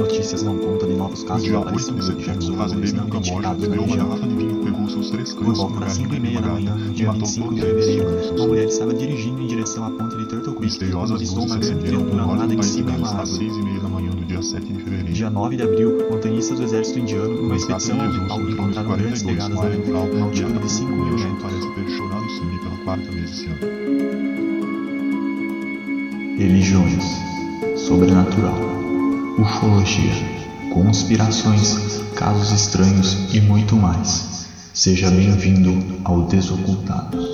Notícias dão conta de novos casos de 8 de setembro, de fazendeiro não identificados na região. de vinho, pegou seus três Por cães, volta uma das galinha 5 e meia da manhã, dia e matou 25 de fevereiro, uma mulher estava dirigindo em direção à ponte de Turtle Creek quando Misteriosas avistou uma grande norte do em cima de às uma árvore. 6 meia da manhã do dia 7 de fevereiro. Dia 9 de abril, montanhistas do exército indiano, numa expedição ambiental, encontraram 42 grandes pegadas na neve, rural uma colombiana, de 5 mil metros. parece ter chorado sangue pela quarta vez esse ano. Religiões, sobrenatural, ufologia, conspirações, casos estranhos e muito mais. Seja bem-vindo ao Desocultados.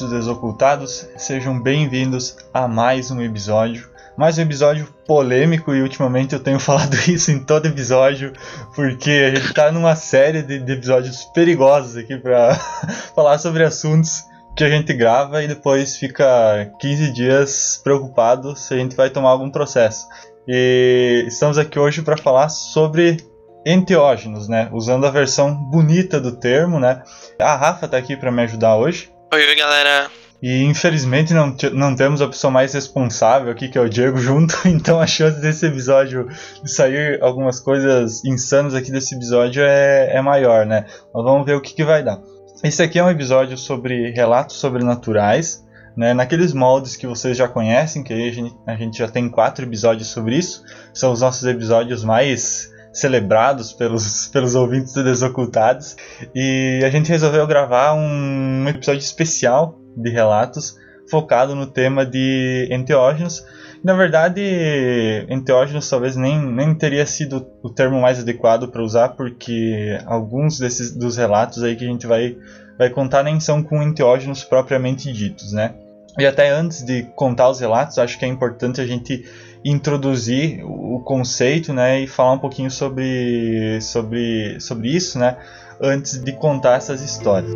Do Desocultados, sejam bem-vindos a mais um episódio. Mais um episódio polêmico e ultimamente eu tenho falado isso em todo episódio, porque a gente tá numa série de, de episódios perigosos aqui para falar sobre assuntos que a gente grava e depois fica 15 dias preocupado se a gente vai tomar algum processo. E estamos aqui hoje para falar sobre enteógenos, né? Usando a versão bonita do termo, né? A Rafa tá aqui para me ajudar hoje. Oi, oi, galera. E infelizmente não, não temos a pessoa mais responsável aqui, que é o Diego, junto. Então a chance desse episódio de sair algumas coisas insanas aqui desse episódio é, é maior, né? Mas vamos ver o que, que vai dar. Esse aqui é um episódio sobre relatos sobrenaturais, né? Naqueles moldes que vocês já conhecem, que a gente, a gente já tem quatro episódios sobre isso. São os nossos episódios mais celebrados pelos, pelos ouvintes do Desocultados. E a gente resolveu gravar um episódio especial de relatos focado no tema de enteógenos. Na verdade, enteógenos talvez nem, nem teria sido o termo mais adequado para usar, porque alguns desses dos relatos aí que a gente vai, vai contar nem são com enteógenos propriamente ditos, né? E até antes de contar os relatos, acho que é importante a gente introduzir o conceito, né, e falar um pouquinho sobre, sobre, sobre isso, né, antes de contar essas histórias.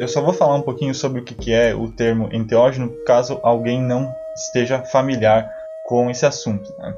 Eu só vou falar um pouquinho sobre o que é o termo enteógeno, caso alguém não esteja familiar com esse assunto. né?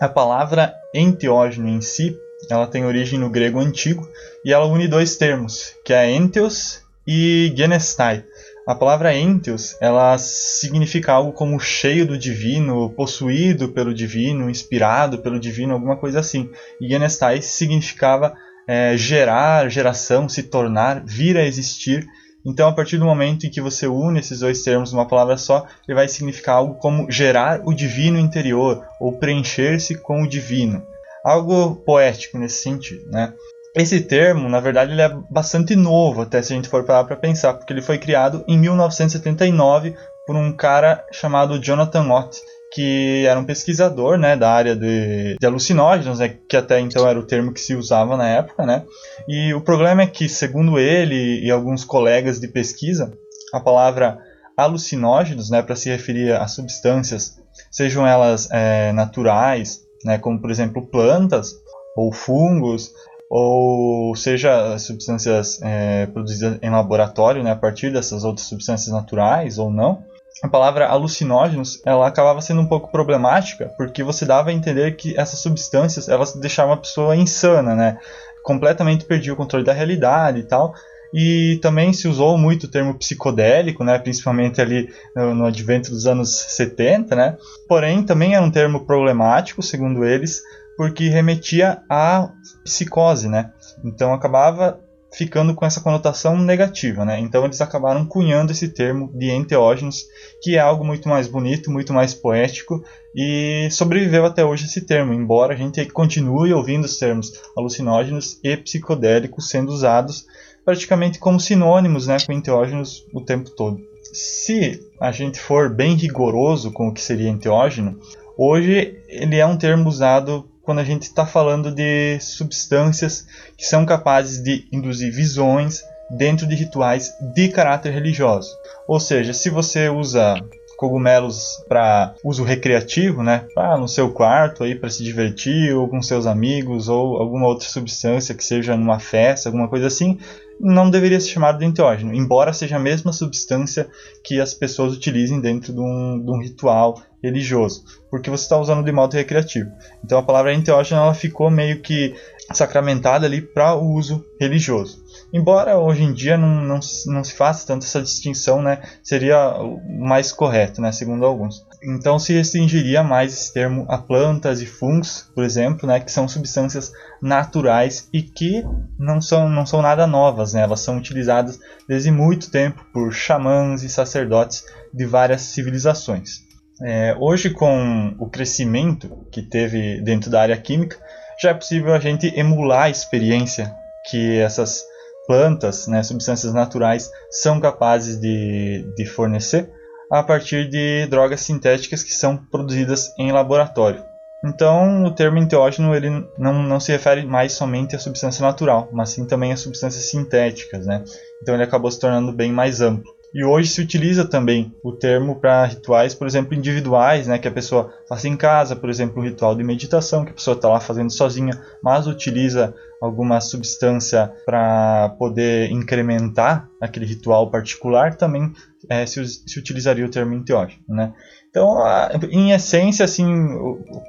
A palavra enteógeno em si, ela tem origem no grego antigo e ela une dois termos, que é enteos e genestai. A palavra enteos, ela significa algo como cheio do divino, possuído pelo divino, inspirado pelo divino, alguma coisa assim. E genestai significava eh, gerar, geração, se tornar, vir a existir. Então, a partir do momento em que você une esses dois termos numa palavra só, ele vai significar algo como gerar o divino interior ou preencher-se com o divino. Algo poético nesse sentido, né? Esse termo, na verdade, ele é bastante novo, até se a gente for parar para pensar, porque ele foi criado em 1979 por um cara chamado Jonathan Ott, que era um pesquisador, né, da área de, de alucinógenos, né, que até então era o termo que se usava na época, né? E o problema é que, segundo ele e alguns colegas de pesquisa, a palavra alucinógenos, né, para se referir a substâncias, sejam elas é, naturais, né, como por exemplo plantas ou fungos, ou seja substâncias é, produzidas em laboratório, né, a partir dessas outras substâncias naturais ou não. A palavra alucinógenos, ela acabava sendo um pouco problemática, porque você dava a entender que essas substâncias, elas deixavam a pessoa insana, né? completamente perdia o controle da realidade e tal. E também se usou muito o termo psicodélico, né, principalmente ali no, no advento dos anos 70, né? Porém, também era um termo problemático, segundo eles, porque remetia à psicose, né? Então acabava ficando com essa conotação negativa, né? Então eles acabaram cunhando esse termo de enteógenos, que é algo muito mais bonito, muito mais poético e sobreviveu até hoje esse termo, embora a gente continue ouvindo os termos alucinógenos e psicodélicos sendo usados praticamente como sinônimos, né, com enteógenos o tempo todo. Se a gente for bem rigoroso com o que seria enteógeno, hoje ele é um termo usado quando a gente está falando de substâncias que são capazes de induzir visões, dentro de rituais de caráter religioso. Ou seja, se você usa cogumelos para uso recreativo, né? Ah, no seu quarto aí para se divertir ou com seus amigos ou alguma outra substância que seja numa festa, alguma coisa assim, não deveria ser chamado de enteógeno, embora seja a mesma substância que as pessoas utilizem dentro de um, de um ritual religioso, porque você está usando de modo recreativo. Então a palavra enteógeno ela ficou meio que sacramentada ali para o uso religioso. Embora hoje em dia não, não, não se faça tanto essa distinção, né, seria o mais correto, né, segundo alguns. Então se restringiria mais esse termo a plantas e fungos, por exemplo, né, que são substâncias naturais e que não são, não são nada novas, né, elas são utilizadas desde muito tempo por xamãs e sacerdotes de várias civilizações. É, hoje, com o crescimento que teve dentro da área química, já é possível a gente emular a experiência que essas plantas, né, substâncias naturais, são capazes de, de fornecer a partir de drogas sintéticas que são produzidas em laboratório. Então, o termo enteógeno ele não, não se refere mais somente à substância natural, mas sim também a substâncias sintéticas. Né? Então, ele acabou se tornando bem mais amplo. E hoje se utiliza também o termo para rituais, por exemplo, individuais, né, que a pessoa faz em casa, por exemplo, um ritual de meditação que a pessoa está lá fazendo sozinha, mas utiliza alguma substância para poder incrementar aquele ritual particular, também é, se, se, utilizaria o termo enteógeno. Né? Então, em essência, assim,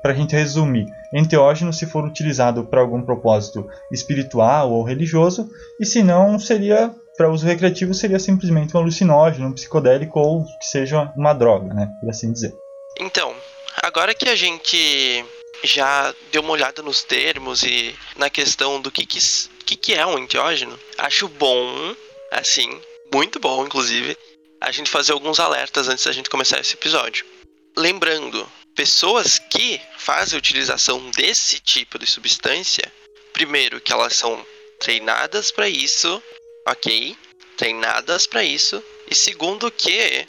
para a gente resumir, enteógeno se for utilizado para algum propósito espiritual ou religioso, e se não, seria para uso recreativo seria simplesmente um alucinógeno, um psicodélico ou que seja uma droga, né, por assim dizer. Então, agora que a gente já deu uma olhada nos termos e na questão do que que, que, que é um enteógeno, acho bom, assim, muito bom, inclusive, a gente fazer alguns alertas antes da gente começar esse episódio. Lembrando, pessoas que fazem utilização desse tipo de substância, primeiro que elas são treinadas para isso ok? Treinadas para isso. E segundo que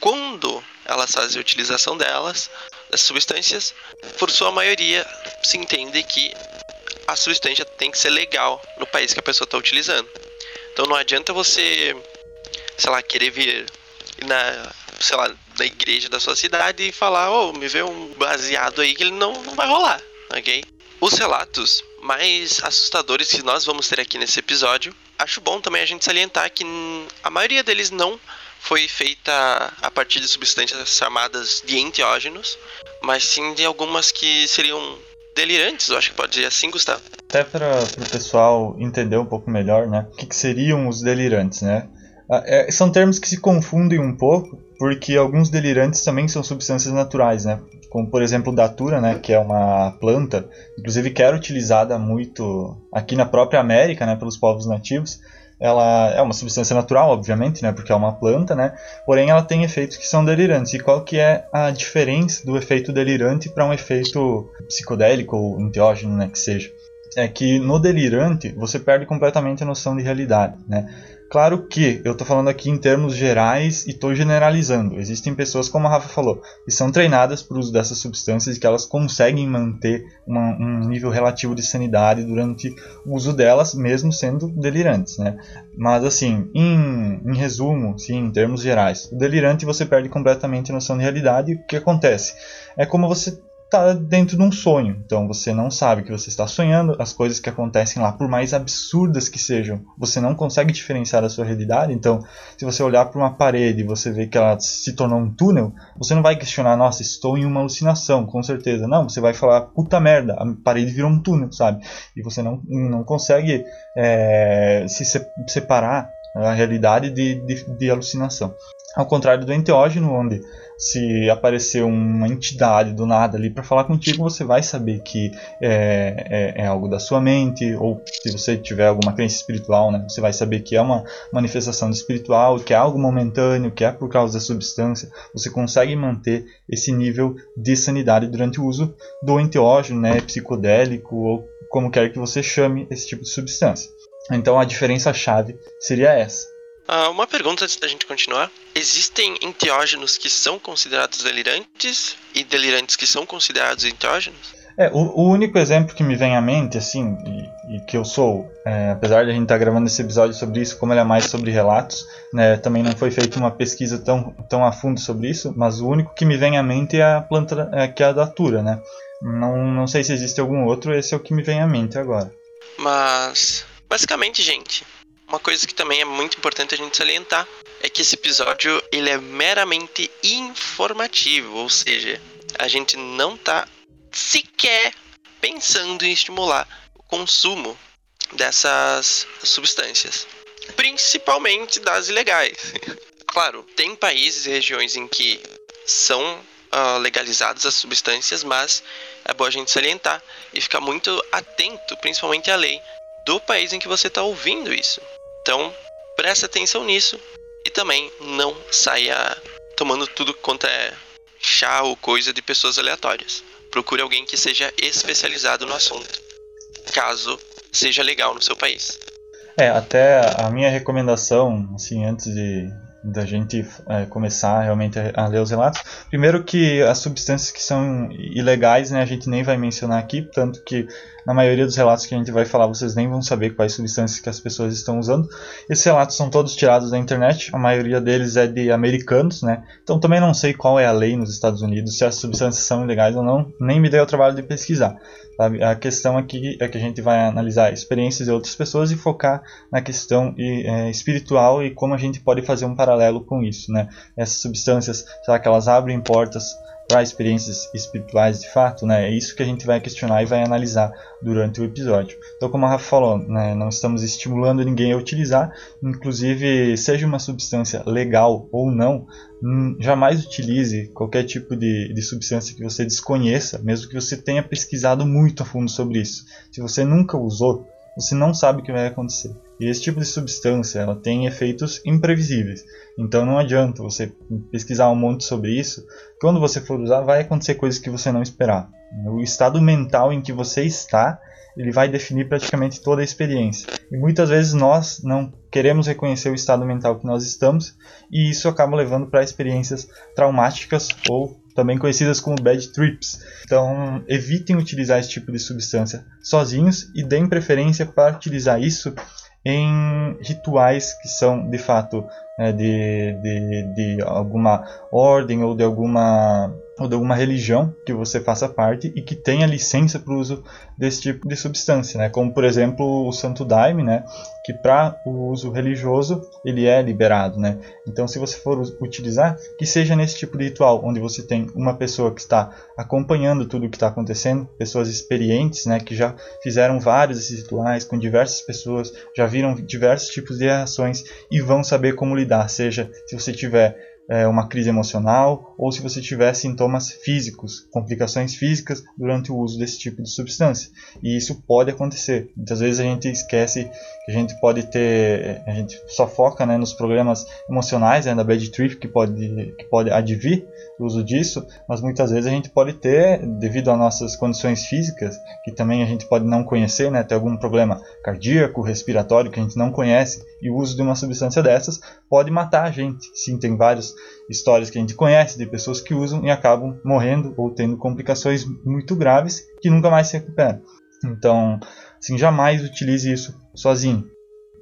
quando elas fazem a utilização delas, das substâncias, por sua maioria se entende que a substância tem que ser legal no país que a pessoa está utilizando. Então não adianta você, sei lá, querer vir na, sei lá, na igreja da sua cidade e falar, oh, me vê um baseado aí que ele não vai rolar, ok? Os relatos mais assustadores que nós vamos ter aqui nesse episódio acho bom também a gente salientar que a maioria deles não foi feita a partir de substâncias chamadas de enteógenos, mas sim de algumas que seriam delirantes, eu acho que pode dizer assim, Gustavo. Até para o pessoal entender um pouco melhor, né? O que, que seriam os delirantes, né? Ah, é, são termos que se confundem um pouco, porque alguns delirantes também são substâncias naturais, né? Como por exemplo datura, né, que é uma planta, inclusive que era utilizada muito aqui na própria América, né, pelos povos nativos. Ela é uma substância natural, obviamente, né, porque é uma planta, né, porém ela tem efeitos que são delirantes. E qual que é a diferença do efeito delirante para um efeito psicodélico ou enteógeno, né, que seja? É que no delirante você perde completamente a noção de realidade, né? Claro que eu estou falando aqui em termos gerais e estou generalizando. Existem pessoas, como a Rafa falou, que são treinadas para o uso dessas substâncias e que elas conseguem manter uma, um nível relativo de sanidade durante o uso delas, mesmo sendo delirantes. Né? Mas, assim, em, em resumo, sim, em termos gerais, o delirante você perde completamente a noção de realidade. E o que acontece? É como você está dentro de um sonho. Então você não sabe que você está sonhando, as coisas que acontecem lá, por mais absurdas que sejam, você não consegue diferenciar da sua realidade. Então, se você olhar para uma parede e você vê que ela se tornou um túnel, você não vai questionar, nossa, estou em uma alucinação, com certeza. Não, você vai falar, puta merda, a parede virou um túnel, sabe? E você não, não consegue é, se separar a realidade de, de, de alucinação. Ao contrário do enteógeno, onde se aparecer uma entidade do nada ali para falar contigo, você vai saber que é, é, é, algo da sua mente, ou se você tiver alguma crença espiritual, né, você vai saber que é uma manifestação espiritual, que é algo momentâneo, que é por causa da substância. Você consegue manter esse nível de sanidade durante o uso do enteógeno, né, psicodélico, ou como quer que você chame esse tipo de substância. Então a diferença-chave seria essa. Uh, uma pergunta antes da gente continuar. Existem enteógenos que são considerados delirantes e delirantes que são considerados enteógenos? É, o, o único exemplo que me vem à mente, assim, e que eu sou, é, apesar de a gente estar tá gravando esse episódio sobre isso, como ele é mais sobre relatos, né, também não foi feita uma pesquisa tão, tão a fundo sobre isso, mas o único que me vem à mente é a planta é, que é a datura, né? Não, não sei se existe algum outro, esse é o que me vem à mente agora. Mas, basicamente, gente, uma coisa que também é muito importante a gente salientar é que esse episódio ele é meramente informativo, ou seja, a gente não tá sequer pensando em estimular o consumo dessas substâncias, principalmente das ilegais. claro, tem países e regiões em que são uh, legalizadas as substâncias, mas é bom a gente salientar e ficar muito atento, principalmente à lei do país em que você está ouvindo isso. Então, preste atenção nisso e também não saia tomando tudo quanto é chá ou coisa de pessoas aleatórias. Procure alguém que seja especializado no assunto, caso seja legal no seu país. É, até a minha recomendação, assim, antes de da gente é, começar realmente a, a, ler os relatos. Primeiro que as substâncias que são ilegais, né, a gente nem vai mencionar aqui, tanto que na maioria dos relatos que a gente vai falar, vocês nem vão saber quais substâncias que as pessoas estão usando. Esses relatos são todos tirados da internet, a maioria deles é de americanos, né? Então também não sei qual é a lei nos Estados Unidos, se as substâncias são ilegais ou não, nem me dei o trabalho de pesquisar. Sabe? A questão aqui é que a gente vai analisar experiências de outras pessoas e focar na questão é, espiritual e como a gente pode fazer um paralelo com isso, né? Essas substâncias, será que elas abrem portas para experiências espirituais de fato, né? É isso que a gente vai questionar e vai analisar durante o episódio. Então, como a Rafa falou, né, não estamos estimulando ninguém a utilizar, inclusive, seja uma substância legal ou não, hum, jamais utilize qualquer tipo de, de substância que você desconheça, mesmo que você tenha pesquisado muito a fundo sobre isso. Se você nunca usou, você não sabe o que vai acontecer. E esse tipo de substância ela tem efeitos imprevisíveis. Então não adianta você pesquisar um monte sobre isso. Quando você for usar, vai acontecer coisas que você não esperar. O estado mental em que você está, ele vai definir praticamente toda a experiência. E muitas vezes nós não queremos reconhecer o estado mental que nós estamos, e isso acaba levando para experiências traumáticas ou também conhecidas como bad trips. Então, evitem utilizar esse tipo de substância sozinhos e deem preferência para utilizar isso em rituais que são de fato né, de, de, de alguma ordem ou de alguma ou de alguma religião que você faça parte e que tenha licença para o uso desse tipo de substância, né? Como por exemplo o Santo Daime, né? Que para o uso religioso ele é liberado, né? Então se você for utilizar, que seja nesse tipo de ritual, onde você tem uma pessoa que está acompanhando tudo o que está acontecendo, pessoas experientes, né? Que já fizeram vários desses rituais com diversas pessoas, já viram diversos tipos de reações e vão saber como lidar, seja se você tiver é, uma crise emocional ou se você tiver sintomas físicos, complicações físicas durante o uso desse tipo de substância. E isso pode acontecer. Muitas vezes a gente esquece que a gente pode ter, a gente só foca né, nos problemas emocionais né, da bad trip que pode, que pode advir do uso disso, mas muitas vezes a gente pode ter, devido às nossas condições físicas, que também a gente pode não conhecer, né, ter algum problema cardíaco, respiratório que a gente não conhece, e o uso de uma substância dessas pode matar a gente. Sim, tem várias histórias que a gente conhece de pessoas que usam e acabam morrendo ou tendo complicações muito graves que nunca mais se recuperam. Então, assim, jamais utilize isso sozinho.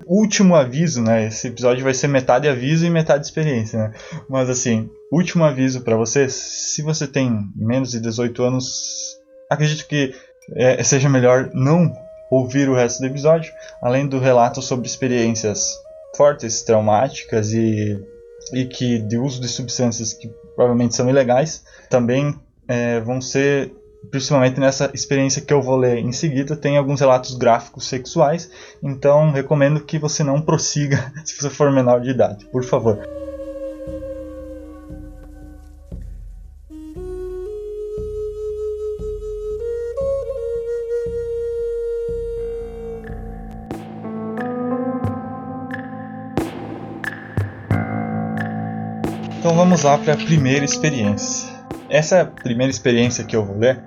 Último aviso, né? Esse episódio vai ser metade aviso e metade experiência, né? Mas assim, último aviso para você, se você tem menos de 18 anos, acredito que é, seja melhor não ouvir o resto do episódio, além do relato sobre experiências fortes, traumáticas e, e que de uso de substâncias que provavelmente são ilegais, também é, vão ser principalmente nessa experiência que eu vou ler em seguida, tem alguns relatos gráficos sexuais, então recomendo que você não prossiga se você for menor de idade, por favor. Vamos lá para a primeira experiência. Essa primeira experiência que eu vou ler,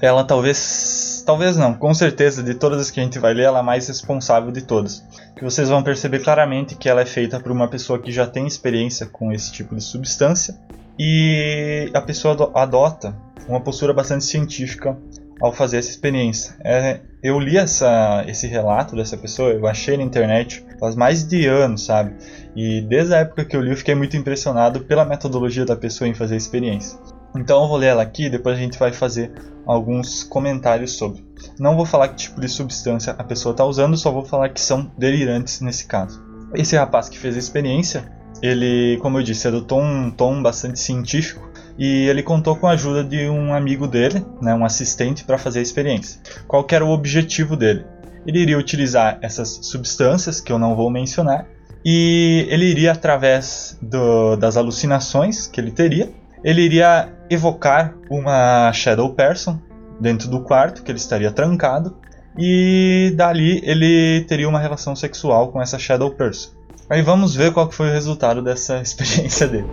ela talvez, talvez não, com certeza de todas as que a gente vai ler, ela é a mais responsável de todas. Que vocês vão perceber claramente que ela é feita por uma pessoa que já tem experiência com esse tipo de substância e a pessoa adota uma postura bastante científica ao fazer essa experiência. É, eu li essa, esse relato dessa pessoa, eu achei na internet faz mais de anos, sabe? E desde a época que eu li, eu fiquei muito impressionado pela metodologia da pessoa em fazer a experiência. Então eu vou ler ela aqui depois a gente vai fazer alguns comentários sobre. Não vou falar que tipo de substância a pessoa está usando, só vou falar que são delirantes nesse caso. Esse rapaz que fez a experiência, ele, como eu disse, adotou um tom bastante científico e ele contou com a ajuda de um amigo dele, né, um assistente, para fazer a experiência. Qual era o objetivo dele? Ele iria utilizar essas substâncias, que eu não vou mencionar, e ele iria, através do, das alucinações que ele teria, ele iria evocar uma Shadow Person dentro do quarto, que ele estaria trancado, e dali ele teria uma relação sexual com essa Shadow Person. Aí vamos ver qual foi o resultado dessa experiência dele.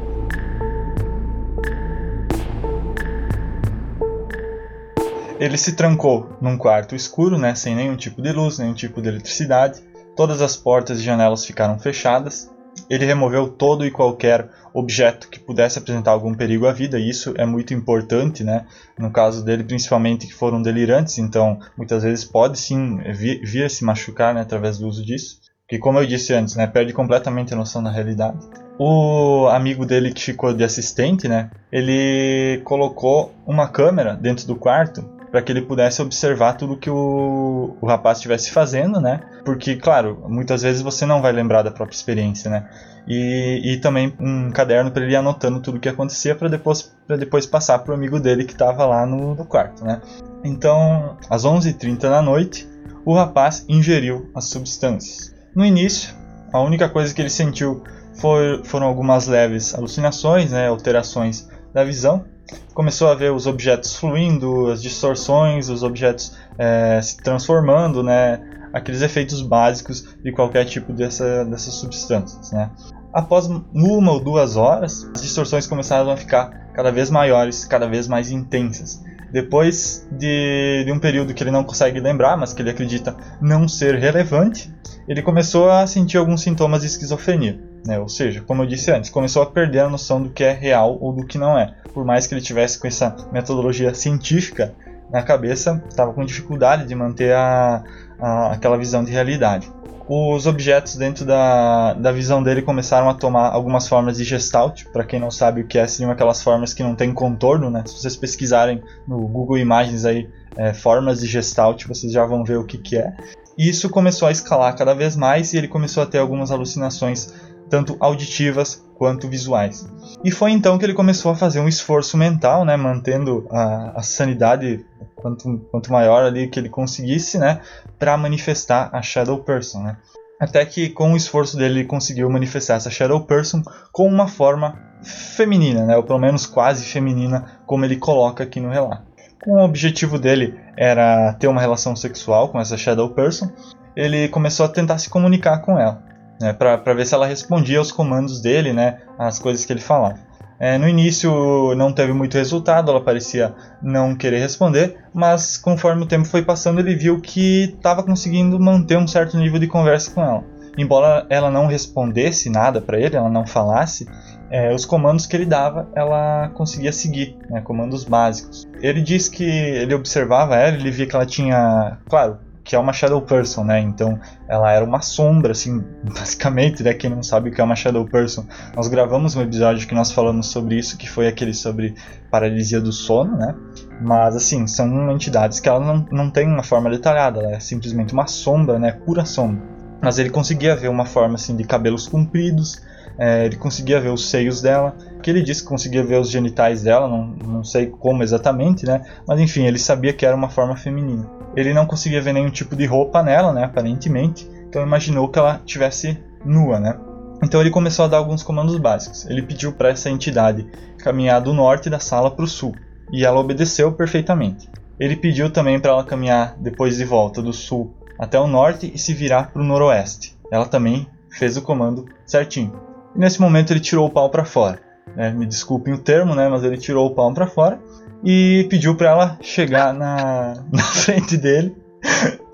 Ele se trancou num quarto escuro, né, sem nenhum tipo de luz, nenhum tipo de eletricidade. Todas as portas e janelas ficaram fechadas. Ele removeu todo e qualquer objeto que pudesse apresentar algum perigo à vida, e isso é muito importante, né? No caso dele, principalmente que foram delirantes, então muitas vezes pode sim vir, vir a se machucar né, através do uso disso. Que, como eu disse antes, né, perde completamente a noção da realidade. O amigo dele que ficou de assistente, né, ele colocou uma câmera dentro do quarto para que ele pudesse observar tudo que o, o rapaz estivesse fazendo, né? Porque, claro, muitas vezes você não vai lembrar da própria experiência, né? E, e também um caderno para ele ir anotando tudo o que acontecia para depois, depois passar para o amigo dele que estava lá no, no quarto, né? Então, às 11h30 da noite, o rapaz ingeriu as substâncias. No início, a única coisa que ele sentiu foi, foram algumas leves alucinações, né, alterações da visão, começou a ver os objetos fluindo, as distorções, os objetos é, se transformando, né? Aqueles efeitos básicos de qualquer tipo dessa, dessas substâncias, né? Após uma ou duas horas, as distorções começaram a ficar cada vez maiores, cada vez mais intensas. Depois de, de, um período que ele não consegue lembrar, mas que ele acredita não ser relevante, ele começou a sentir alguns sintomas de esquizofrenia. Né? Ou seja, como eu disse antes, começou a perder a noção do que é real ou do que não é. Por mais que ele tivesse com essa metodologia científica na cabeça, estava com dificuldade de manter a, a, aquela visão de realidade. Os objetos dentro da, da visão dele começaram a tomar algumas formas de gestalt. Para quem não sabe o que é, seriam aquelas formas que não tem contorno. Né? Se vocês pesquisarem no Google Imagens aí, é, formas de gestalt, vocês já vão ver o que, que é. Isso começou a escalar cada vez mais e ele começou a ter algumas alucinações tanto auditivas quanto visuais. E foi então que ele começou a fazer um esforço mental, né, mantendo a, a sanidade quanto, quanto maior ali que ele conseguisse, né, para manifestar a Shadow Person, né. Até que com o esforço dele ele conseguiu manifestar essa Shadow Person com uma forma feminina, né, ou pelo menos quase feminina, como ele coloca aqui no relato. Com o objetivo dele era ter uma relação sexual com essa Shadow Person, ele começou a tentar se comunicar com ela né, para ver se ela respondia aos comandos dele, né, as coisas que ele falava. É, no início não teve muito resultado, ela parecia não querer responder, mas conforme o tempo foi passando, ele viu que estava conseguindo manter um certo nível de conversa com ela. Embora ela não respondesse nada para ele, ela não falasse, é, os comandos que ele dava, ela conseguia seguir, né, comandos básicos. Ele diz que ele observava ela, ele via que ela tinha, claro, que é uma Shadow Person, né? Então ela era uma sombra, assim, basicamente, né? Quem não sabe o que é uma Shadow Person. Nós gravamos um episódio que nós falamos sobre isso, que foi aquele sobre paralisia do sono, né? Mas, assim, são entidades que ela não, não tem uma forma detalhada, ela é simplesmente uma sombra, né? Pura sombra. Mas ele conseguia ver uma forma, assim, de cabelos compridos, é, ele conseguia ver os seios dela, que ele disse que conseguia ver os genitais dela, não, não sei como exatamente, né? Mas enfim, ele sabia que era uma forma feminina. Ele não conseguia ver nenhum tipo de roupa nela, né? Aparentemente, então imaginou que ela tivesse nua, né? Então ele começou a dar alguns comandos básicos. Ele pediu para essa entidade caminhar do norte da sala para o sul, e ela obedeceu perfeitamente. Ele pediu também para ela caminhar depois de volta do sul até o norte e se virar para o noroeste. Ela também fez o comando certinho. E nesse momento ele tirou o pau para fora. Né? Me desculpem o termo, né? mas ele tirou o pau para fora e pediu para ela chegar na, na frente dele.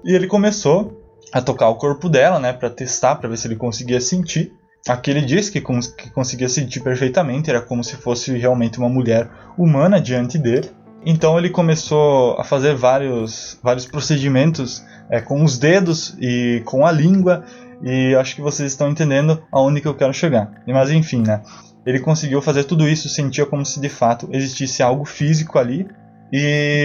e ele começou a tocar o corpo dela, né, para testar, para ver se ele conseguia sentir. Aqui ele disse que, que conseguia sentir perfeitamente, era como se fosse realmente uma mulher humana diante dele. Então ele começou a fazer vários, vários procedimentos é, com os dedos e com a língua, e acho que vocês estão entendendo aonde que eu quero chegar. Mas enfim, né? Ele conseguiu fazer tudo isso, sentia como se de fato existisse algo físico ali, e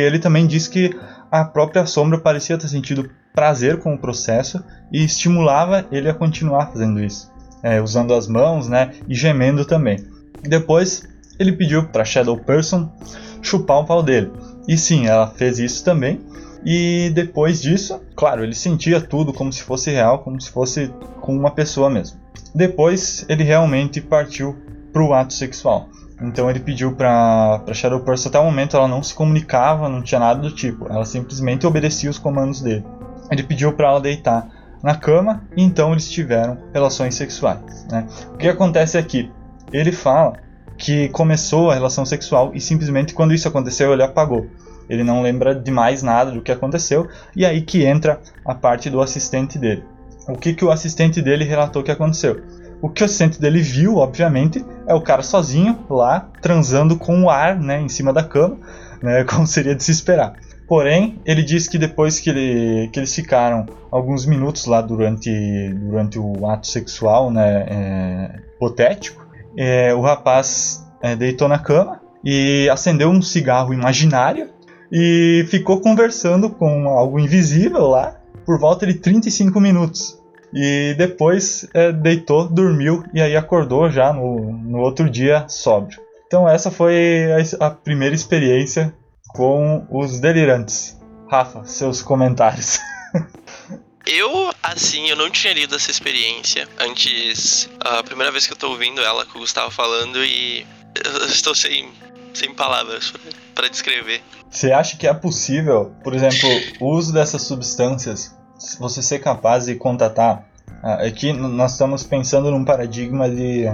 ele também disse que a própria sombra parecia ter sentido prazer com o processo e estimulava ele a continuar fazendo isso, é, usando as mãos, né, e gemendo também. Depois ele pediu para Shadow Person chupar o pau dele. E sim, ela fez isso também. E depois disso, claro, ele sentia tudo como se fosse real, como se fosse com uma pessoa mesmo. Depois ele realmente partiu para o ato sexual. Então ele pediu para Shadow Person até o momento ela não se comunicava, não tinha nada do tipo. Ela simplesmente obedecia os comandos dele. Ele pediu para ela deitar na cama e então eles tiveram relações sexuais. Né? O que acontece aqui? Ele fala que começou a relação sexual e simplesmente quando isso aconteceu ele apagou. Ele não lembra de mais nada do que aconteceu e aí que entra a parte do assistente dele. O que, que o assistente dele relatou que aconteceu? O que o assistente dele viu, obviamente, é o cara sozinho lá transando com o ar, né, em cima da cama, né, como seria de se esperar. Porém, ele disse que depois que, ele, que eles ficaram alguns minutos lá durante, durante o ato sexual, né, é, hipotético, é, o rapaz é, deitou na cama e acendeu um cigarro imaginário e ficou conversando com algo invisível lá por volta de 35 minutos. E depois é, deitou, dormiu e aí acordou já no, no outro dia sóbrio. Então essa foi a, a primeira experiência com os delirantes. Rafa, seus comentários. Eu, assim, eu não tinha lido essa experiência antes. A primeira vez que eu tô ouvindo ela que o Gustavo falando e eu estou sem, sem palavras para descrever. Você acha que é possível, por exemplo, o uso dessas substâncias, você ser capaz de contatar? Aqui é nós estamos pensando num paradigma de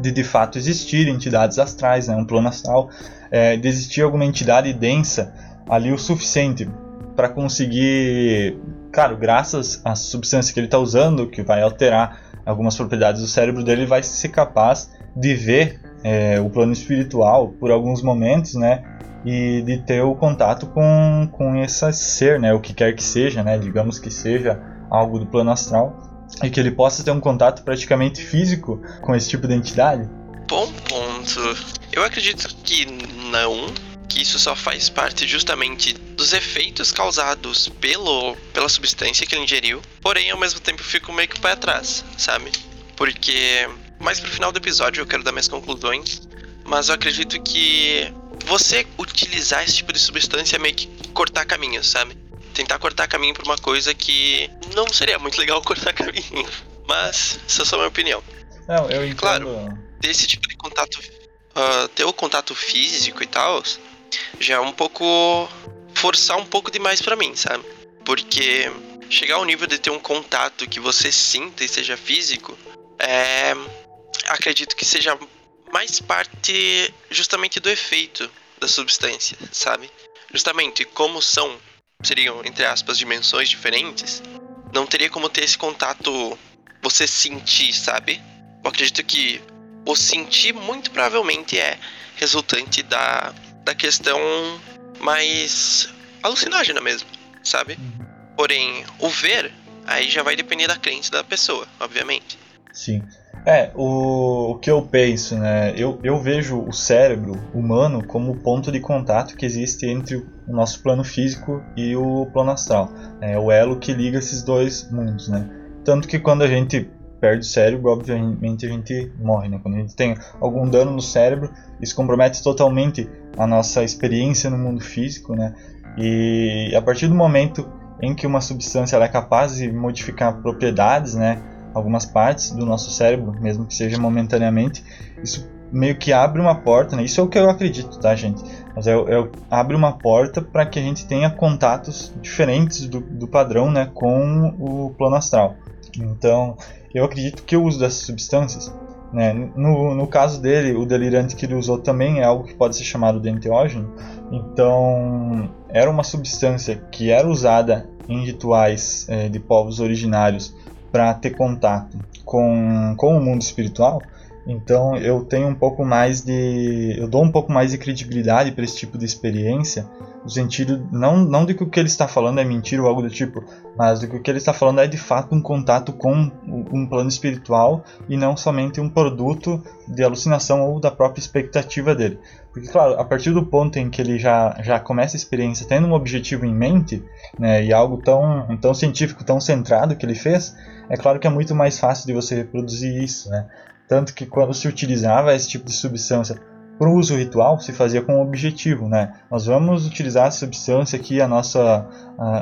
de de fato existir entidades astrais, né, um plano astral, é, de existir alguma entidade densa ali o suficiente para conseguir claro, graças à substância que ele está usando, que vai alterar algumas propriedades do cérebro dele, vai ser capaz de ver é, o plano espiritual por alguns momentos, né? E de ter o contato com, com esse ser, né? O que quer que seja, né? Digamos que seja algo do plano astral. E que ele possa ter um contato praticamente físico com esse tipo de entidade. Bom ponto. Eu acredito que não, que isso só faz parte justamente dos efeitos causados pelo, pela substância que ele ingeriu. Porém, ao mesmo tempo, fico meio que o pé atrás, sabe? Porque mais pro final do episódio eu quero dar minhas conclusões, mas eu acredito que você utilizar esse tipo de substância é meio que cortar caminho, sabe? Tentar cortar caminho pra uma coisa que não seria muito legal cortar caminho. Mas, essa é só a minha opinião. Não, eu entendo. Claro, ter esse tipo de contato, uh, ter o contato físico e tal, já é um pouco forçar um pouco demais para mim, sabe? Porque chegar ao nível de ter um contato que você sinta e seja físico, é acredito que seja mais parte justamente do efeito da substância, sabe? Justamente como são seriam entre aspas dimensões diferentes, não teria como ter esse contato você sentir, sabe? Eu acredito que o sentir muito provavelmente é resultante da da questão mais alucinógena mesmo, sabe? Uhum. Porém, o ver, aí já vai depender da crença da pessoa, obviamente. Sim. É, o, o que eu penso, né? Eu, eu vejo o cérebro humano como o ponto de contato que existe entre o nosso plano físico e o plano astral. É o elo que liga esses dois mundos, né? Tanto que quando a gente perde o cérebro, obviamente a gente morre, né? Quando a gente tem algum dano no cérebro, isso compromete totalmente a nossa experiência no mundo físico, né? E a partir do momento em que uma substância é capaz de modificar propriedades, né? Algumas partes do nosso cérebro, mesmo que seja momentaneamente, isso meio que abre uma porta, né? Isso é o que eu acredito, tá, gente? Mas é, é abre uma porta para que a gente tenha contatos diferentes do, do padrão, né? Com o plano astral. Então, eu acredito que o uso dessas substâncias, né, no, no caso dele, o delirante que ele usou também é algo que pode ser chamado de enteógeno. Então, era uma substância que era usada em rituais é, de povos originários para ter contato com, com o mundo espiritual. Então eu tenho um pouco mais de. Eu dou um pouco mais de credibilidade para esse tipo de experiência, no sentido não, não de que o que ele está falando é mentira ou algo do tipo, mas de que o que ele está falando é de fato um contato com um plano espiritual e não somente um produto de alucinação ou da própria expectativa dele. Porque, claro, a partir do ponto em que ele já, já começa a experiência tendo um objetivo em mente, né, e algo tão, tão científico, tão centrado que ele fez, é claro que é muito mais fácil de você reproduzir isso, né? Tanto que quando se utilizava esse tipo de substância para o uso ritual, se fazia com um objetivo, né? Nós vamos utilizar a substância aqui, a nossa,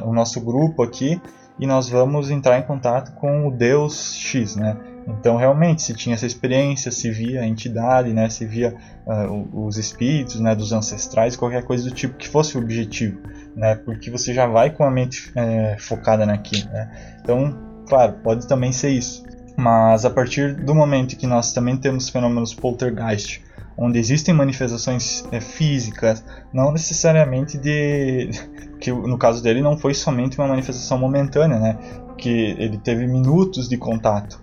o nosso grupo aqui, e nós vamos entrar em contato com o Deus X, né? Então, realmente, se tinha essa experiência, se via a entidade, né? Se via uh, os espíritos, né? Dos ancestrais, qualquer coisa do tipo que fosse o objetivo, né? Porque você já vai com a mente é, focada naquilo, né? Então, claro, pode também ser isso. Mas a partir do momento que nós também temos fenômenos poltergeist, onde existem manifestações é, físicas, não necessariamente de que no caso dele não foi somente uma manifestação momentânea, né? que ele teve minutos de contato.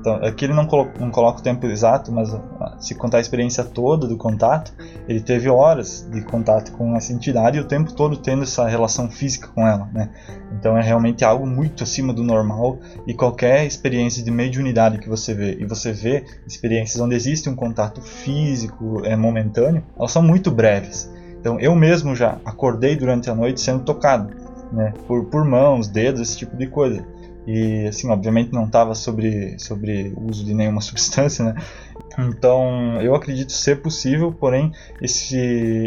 Então, aqui ele não coloca, não coloca o tempo exato, mas se contar a experiência toda do contato, ele teve horas de contato com essa entidade e o tempo todo tendo essa relação física com ela. Né? Então é realmente algo muito acima do normal e qualquer experiência de mediunidade que você vê, e você vê experiências onde existe um contato físico é, momentâneo, elas são muito breves. Então eu mesmo já acordei durante a noite sendo tocado né, por, por mãos, dedos, esse tipo de coisa. E assim, obviamente não estava sobre sobre uso de nenhuma substância, né? Então, eu acredito ser possível, porém esse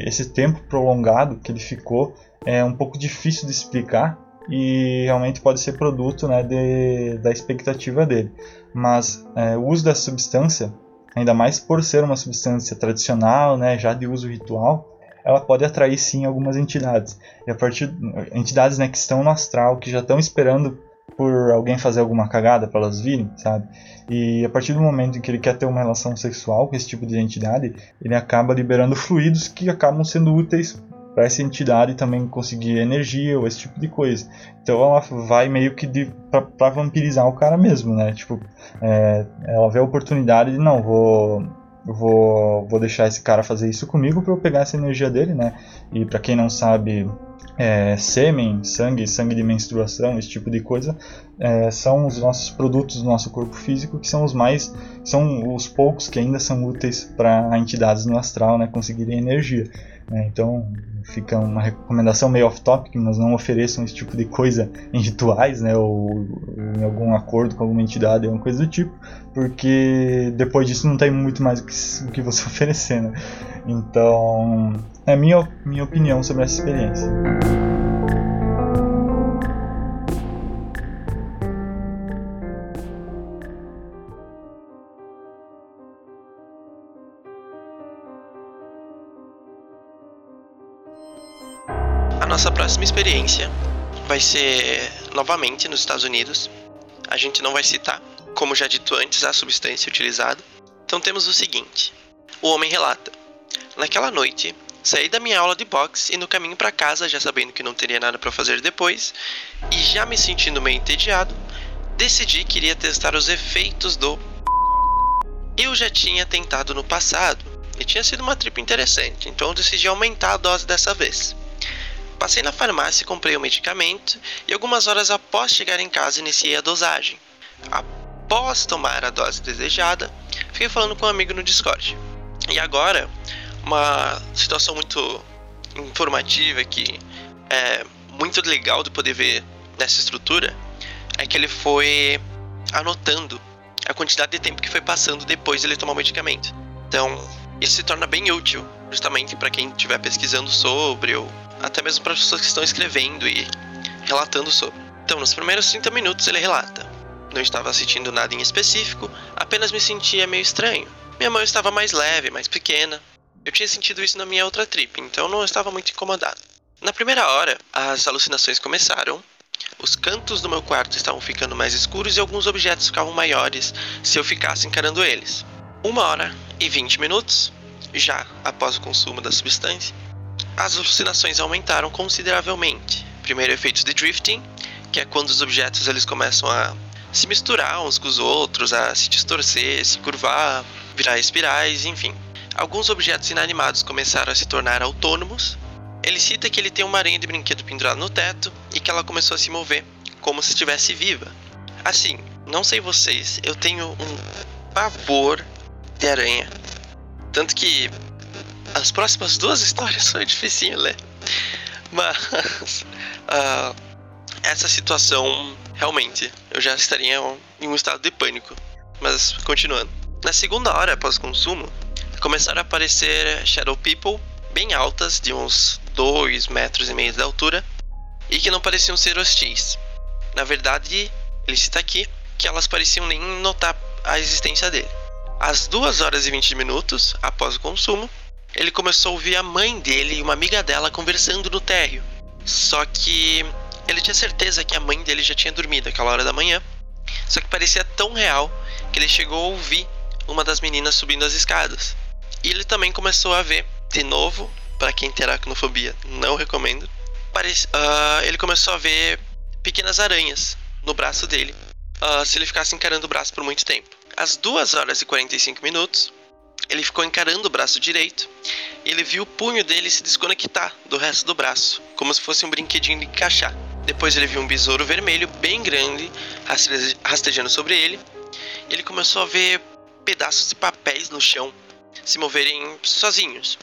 esse tempo prolongado que ele ficou é um pouco difícil de explicar e realmente pode ser produto né, de, da expectativa dele. Mas é, o uso dessa substância, ainda mais por ser uma substância tradicional, né, já de uso ritual, ela pode atrair sim algumas entidades. E a partir entidades né, que estão no astral, que já estão esperando por alguém fazer alguma cagada para elas virem, sabe? E a partir do momento em que ele quer ter uma relação sexual com esse tipo de entidade, ele acaba liberando fluidos que acabam sendo úteis para essa entidade também conseguir energia ou esse tipo de coisa. Então ela vai meio que para vampirizar o cara mesmo, né? Tipo, é, ela vê a oportunidade de não, vou vou, vou deixar esse cara fazer isso comigo para eu pegar essa energia dele, né? E para quem não sabe, é, sêmen, sangue, sangue de menstruação, esse tipo de coisa, é, são os nossos produtos do nosso corpo físico que são os mais, são os poucos que ainda são úteis para entidades no astral, né, conseguirem energia. Né? Então fica uma recomendação meio off-topic, mas não ofereçam esse tipo de coisa em rituais, né, ou em algum acordo com alguma entidade, alguma coisa do tipo, porque depois disso não tem muito mais o que, o que você oferecer. Né? Então, é a minha, minha opinião sobre essa experiência. Nossa próxima experiência vai ser novamente nos Estados Unidos. A gente não vai citar, como já dito antes, a substância utilizada. Então temos o seguinte: o homem relata. Naquela noite, saí da minha aula de boxe e no caminho para casa, já sabendo que não teria nada para fazer depois e já me sentindo meio entediado, decidi que iria testar os efeitos do eu já tinha tentado no passado e tinha sido uma trip interessante, então decidi aumentar a dose dessa vez. Passei na farmácia e comprei o medicamento, e algumas horas após chegar em casa iniciei a dosagem. Após tomar a dose desejada, fiquei falando com um amigo no Discord. E agora, uma situação muito informativa que é muito legal de poder ver nessa estrutura é que ele foi anotando a quantidade de tempo que foi passando depois de ele tomar o medicamento. Então, isso se torna bem útil, justamente para quem estiver pesquisando sobre ou até mesmo para as pessoas que estão escrevendo e relatando sobre. Então, nos primeiros 30 minutos ele relata: Não estava sentindo nada em específico, apenas me sentia meio estranho. Minha mão estava mais leve, mais pequena. Eu tinha sentido isso na minha outra trip, então não estava muito incomodado. Na primeira hora, as alucinações começaram. Os cantos do meu quarto estavam ficando mais escuros e alguns objetos ficavam maiores se eu ficasse encarando eles. Uma hora e 20 minutos, já após o consumo da substância, as alucinações aumentaram consideravelmente. Primeiro, efeitos de drifting, que é quando os objetos eles começam a se misturar uns com os outros, a se distorcer, se curvar. virar espirais, enfim. Alguns objetos inanimados começaram a se tornar autônomos. Ele cita que ele tem uma aranha de brinquedo pendurada no teto e que ela começou a se mover como se estivesse viva. Assim, não sei vocês, eu tenho um pavor de aranha. Tanto que as próximas duas histórias são difíceis ler. Mas uh, essa situação realmente eu já estaria em um estado de pânico. Mas continuando. Na segunda hora após o consumo, começaram a aparecer Shadow People bem altas, de uns 2 metros e meio de altura, e que não pareciam ser hostis. Na verdade, ele cita aqui que elas pareciam nem notar a existência dele. Às 2 horas e 20 minutos após o consumo, ele começou a ouvir a mãe dele e uma amiga dela conversando no térreo. Só que ele tinha certeza que a mãe dele já tinha dormido aquela hora da manhã. Só que parecia tão real que ele chegou a ouvir uma das meninas subindo as escadas. E ele também começou a ver, de novo, para quem tem aracnofobia, não recomendo. Uh, ele começou a ver pequenas aranhas no braço dele, uh, se ele ficasse encarando o braço por muito tempo. Às 2 horas e 45 minutos, ele ficou encarando o braço direito e ele viu o punho dele se desconectar do resto do braço, como se fosse um brinquedinho de encaixar. Depois ele viu um besouro vermelho bem grande rastejando sobre ele. Ele começou a ver pedaços de papéis no chão se moverem sozinhos.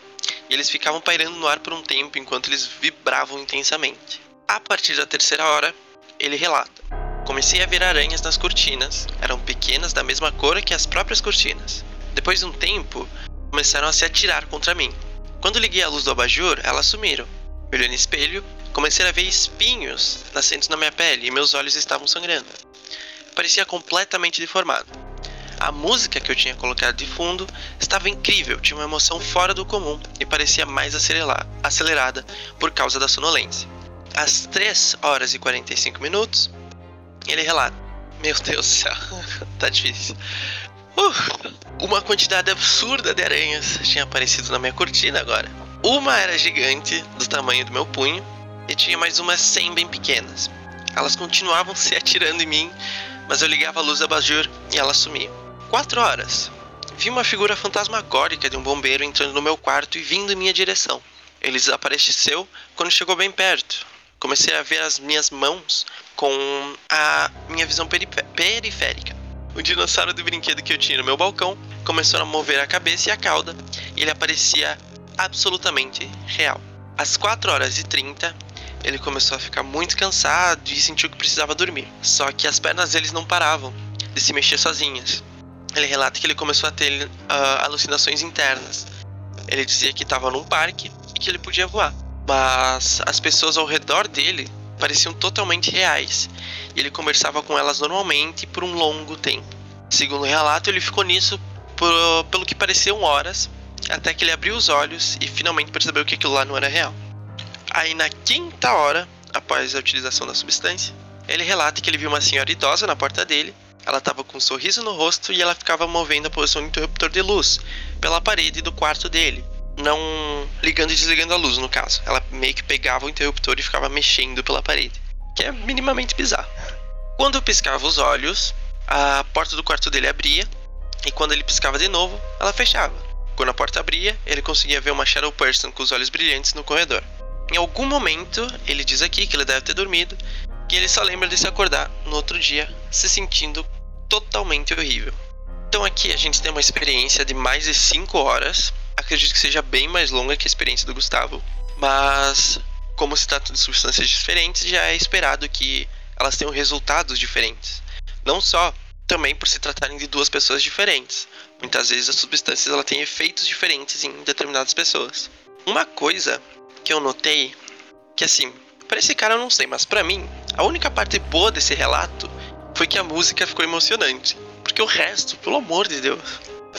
E eles ficavam pairando no ar por um tempo enquanto eles vibravam intensamente. A partir da terceira hora, ele relata: Comecei a ver aranhas nas cortinas, eram pequenas da mesma cor que as próprias cortinas. Depois de um tempo, começaram a se atirar contra mim. Quando liguei a luz do abajur, elas sumiram. Me olhei no espelho, comecei a ver espinhos nascendo na minha pele e meus olhos estavam sangrando. Parecia completamente deformado. A música que eu tinha colocado de fundo estava incrível, tinha uma emoção fora do comum e parecia mais acelerada por causa da sonolência. Às 3 horas e 45 minutos, ele relata: Meu Deus do céu, tá difícil. Uh, uma quantidade absurda de aranhas tinha aparecido na minha cortina agora. Uma era gigante, do tamanho do meu punho, e tinha mais umas 100 bem pequenas. Elas continuavam se atirando em mim, mas eu ligava a luz da abajur e elas sumiam. Quatro horas. Vi uma figura fantasmagórica de um bombeiro entrando no meu quarto e vindo em minha direção. Ele desapareceu quando chegou bem perto. Comecei a ver as minhas mãos com a minha visão periférica. O dinossauro do brinquedo que eu tinha no meu balcão começou a mover a cabeça e a cauda, e ele aparecia absolutamente real. Às 4 horas e 30, ele começou a ficar muito cansado e sentiu que precisava dormir. Só que as pernas dele não paravam de se mexer sozinhas ele relata que ele começou a ter uh, alucinações internas. Ele dizia que estava num parque e que ele podia voar, mas as pessoas ao redor dele pareciam totalmente reais e ele conversava com elas normalmente por um longo tempo. Segundo o relato, ele ficou nisso por, pelo que pareciam horas, até que ele abriu os olhos e finalmente percebeu que aquilo lá não era real. Aí, na quinta hora, após a utilização da substância, ele relata que ele viu uma senhora idosa na porta dele ela estava com um sorriso no rosto e ela ficava movendo a posição do interruptor de luz pela parede do quarto dele. Não ligando e desligando a luz, no caso. Ela meio que pegava o interruptor e ficava mexendo pela parede. Que é minimamente bizarro. Quando eu piscava os olhos, a porta do quarto dele abria. E quando ele piscava de novo, ela fechava. Quando a porta abria, ele conseguia ver uma Shadow Person com os olhos brilhantes no corredor. Em algum momento, ele diz aqui que ele deve ter dormido que ele só lembra de se acordar no outro dia se sentindo totalmente horrível. Então aqui a gente tem uma experiência de mais de 5 horas. Acredito que seja bem mais longa que a experiência do Gustavo. Mas como se trata de substâncias diferentes, já é esperado que elas tenham resultados diferentes. Não só também por se tratarem de duas pessoas diferentes. Muitas vezes as substâncias ela têm efeitos diferentes em determinadas pessoas. Uma coisa que eu notei que assim, para esse cara eu não sei, mas para mim, a única parte boa desse relato foi que a música ficou emocionante. Porque o resto, pelo amor de Deus.